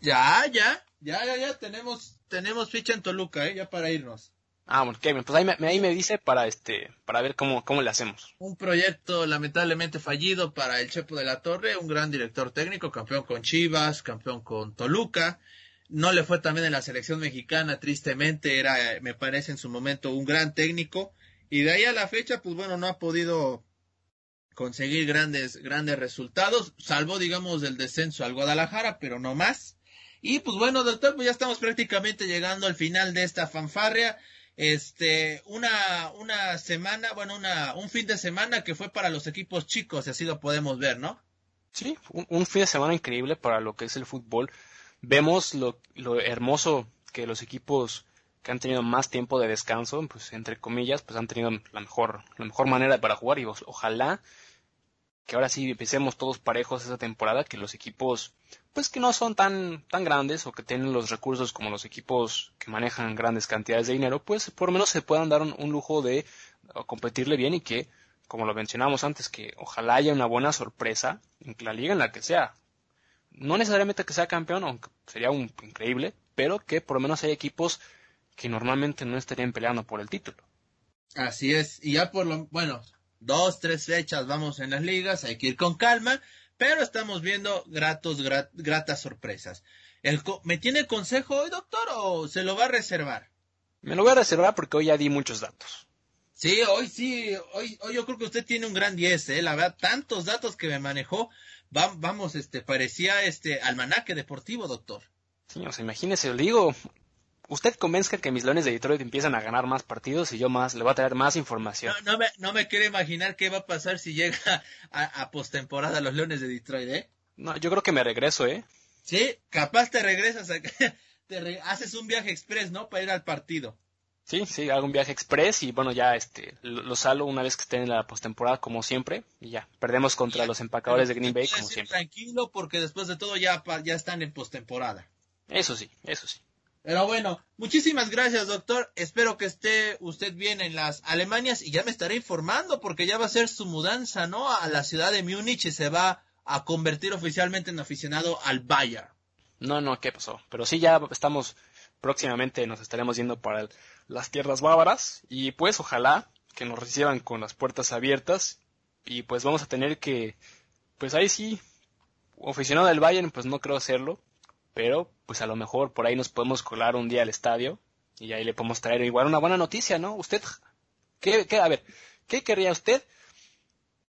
Ya, ya, ya, ya, ya tenemos, tenemos ficha en Toluca, eh, ya para irnos. Ah, bueno, Kevin, pues ahí me, ahí me dice para este, para ver cómo, cómo le hacemos. Un proyecto lamentablemente fallido para el Chepo de la Torre, un gran director técnico, campeón con Chivas, campeón con Toluca. No le fue también en la selección mexicana, tristemente, era, me parece en su momento, un gran técnico. Y de ahí a la fecha, pues bueno, no ha podido conseguir grandes, grandes resultados, salvo, digamos, del descenso al Guadalajara, pero no más. Y pues bueno, doctor, pues ya estamos prácticamente llegando al final de esta fanfarria este, una, una semana, bueno, una, un fin de semana que fue para los equipos chicos, así lo podemos ver, ¿no? Sí, un, fin de semana increíble para lo que es el fútbol. Vemos lo, lo hermoso que los equipos que han tenido más tiempo de descanso, pues entre comillas, pues han tenido la mejor, la mejor manera para jugar y ojalá que ahora sí empecemos todos parejos esa temporada, que los equipos, pues que no son tan, tan grandes o que tienen los recursos como los equipos que manejan grandes cantidades de dinero, pues por lo menos se puedan dar un, lujo de competirle bien y que, como lo mencionamos antes, que ojalá haya una buena sorpresa en la liga en la que sea. No necesariamente que sea campeón, aunque sería un increíble, pero que por lo menos haya equipos que normalmente no estarían peleando por el título. Así es, y ya por lo, bueno, dos, tres fechas vamos en las ligas, hay que ir con calma, pero estamos viendo gratos, gratas sorpresas. El ¿Me tiene consejo hoy, doctor, o se lo va a reservar? Me lo voy a reservar porque hoy ya di muchos datos. Sí, hoy sí, hoy, hoy yo creo que usted tiene un gran 10, ¿eh? La verdad, tantos datos que me manejó, vamos, este, parecía este almanaque deportivo, doctor. Sí, o sea, imagínese, le digo, usted convenzca que mis Leones de Detroit empiezan a ganar más partidos y yo más, le voy a traer más información. No, me, no me quiero imaginar qué va a pasar si llega <laughs> a, a postemporada los Leones de Detroit, ¿eh? No, yo creo que me regreso, ¿eh? Sí, capaz te regresas, a, <laughs> te haces un viaje express, ¿no? Para ir al partido. Sí, sí, hago un viaje express y bueno, ya este, lo, salgo una vez que esté en la postemporada como siempre y ya, perdemos contra los empacadores de Green Bay como siempre. Tranquilo porque después de todo ya, ya están en postemporada. Eso sí, eso sí. Pero bueno, muchísimas gracias, doctor. Espero que esté usted bien en las Alemanias y ya me estaré informando porque ya va a ser su mudanza, ¿no? A la ciudad de Múnich y se va a convertir oficialmente en aficionado al Bayern. No, no, ¿qué pasó? Pero sí, ya estamos próximamente, nos estaremos yendo para las tierras bávaras y pues ojalá que nos reciban con las puertas abiertas y pues vamos a tener que, pues ahí sí, aficionado del Bayern, pues no creo hacerlo, pero pues a lo mejor por ahí nos podemos colar un día al estadio y ahí le podemos traer igual una buena noticia, ¿no? Usted, ¿qué, qué a ver, ¿qué querría usted?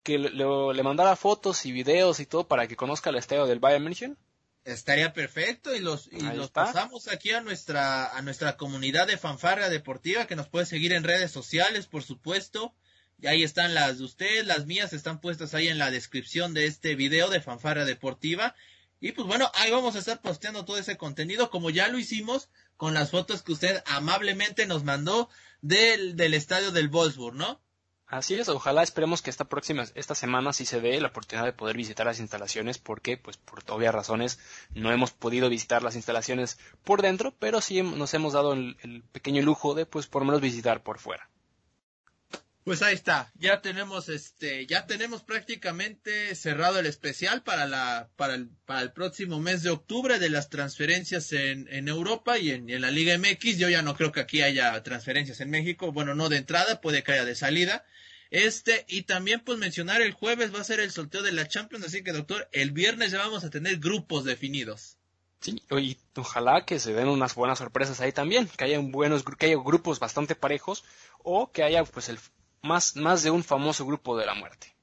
Que le, le, mandara fotos y videos y todo para que conozca el estadio del Bayern München. Estaría perfecto y los y los pasamos aquí a nuestra a nuestra comunidad de fanfarra deportiva que nos puede seguir en redes sociales, por supuesto. Y ahí están las de usted, las mías están puestas ahí en la descripción de este video de fanfarra deportiva. Y pues bueno, ahí vamos a estar posteando todo ese contenido como ya lo hicimos con las fotos que usted amablemente nos mandó del, del estadio del Wolfsburg, ¿no? Así es, ojalá esperemos que esta próxima, esta semana sí se dé la oportunidad de poder visitar las instalaciones porque, pues por obvias razones, no hemos podido visitar las instalaciones por dentro, pero sí nos hemos dado el, el pequeño lujo de, pues por lo menos visitar por fuera. Pues ahí está, ya tenemos este, ya tenemos prácticamente cerrado el especial para la, para el, para el próximo mes de octubre de las transferencias en, en Europa y en, en, la Liga MX. Yo ya no creo que aquí haya transferencias en México, bueno, no de entrada, puede que haya de salida. Este, y también pues mencionar el jueves va a ser el sorteo de la Champions, así que doctor, el viernes ya vamos a tener grupos definidos. Sí, y ojalá que se den unas buenas sorpresas ahí también, que haya buenos, que haya grupos bastante parejos, o que haya pues el más, más de un famoso grupo de la muerte.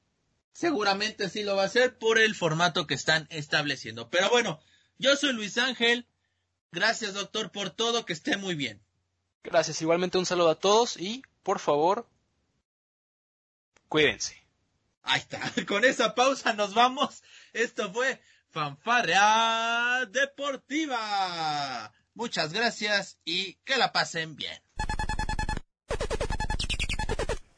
Seguramente sí lo va a hacer por el formato que están estableciendo. Pero bueno, yo soy Luis Ángel. Gracias, doctor, por todo. Que esté muy bien. Gracias. Igualmente un saludo a todos y, por favor, cuídense. Ahí está. <laughs> Con esa pausa nos vamos. Esto fue Fanfarrea Deportiva. Muchas gracias y que la pasen bien.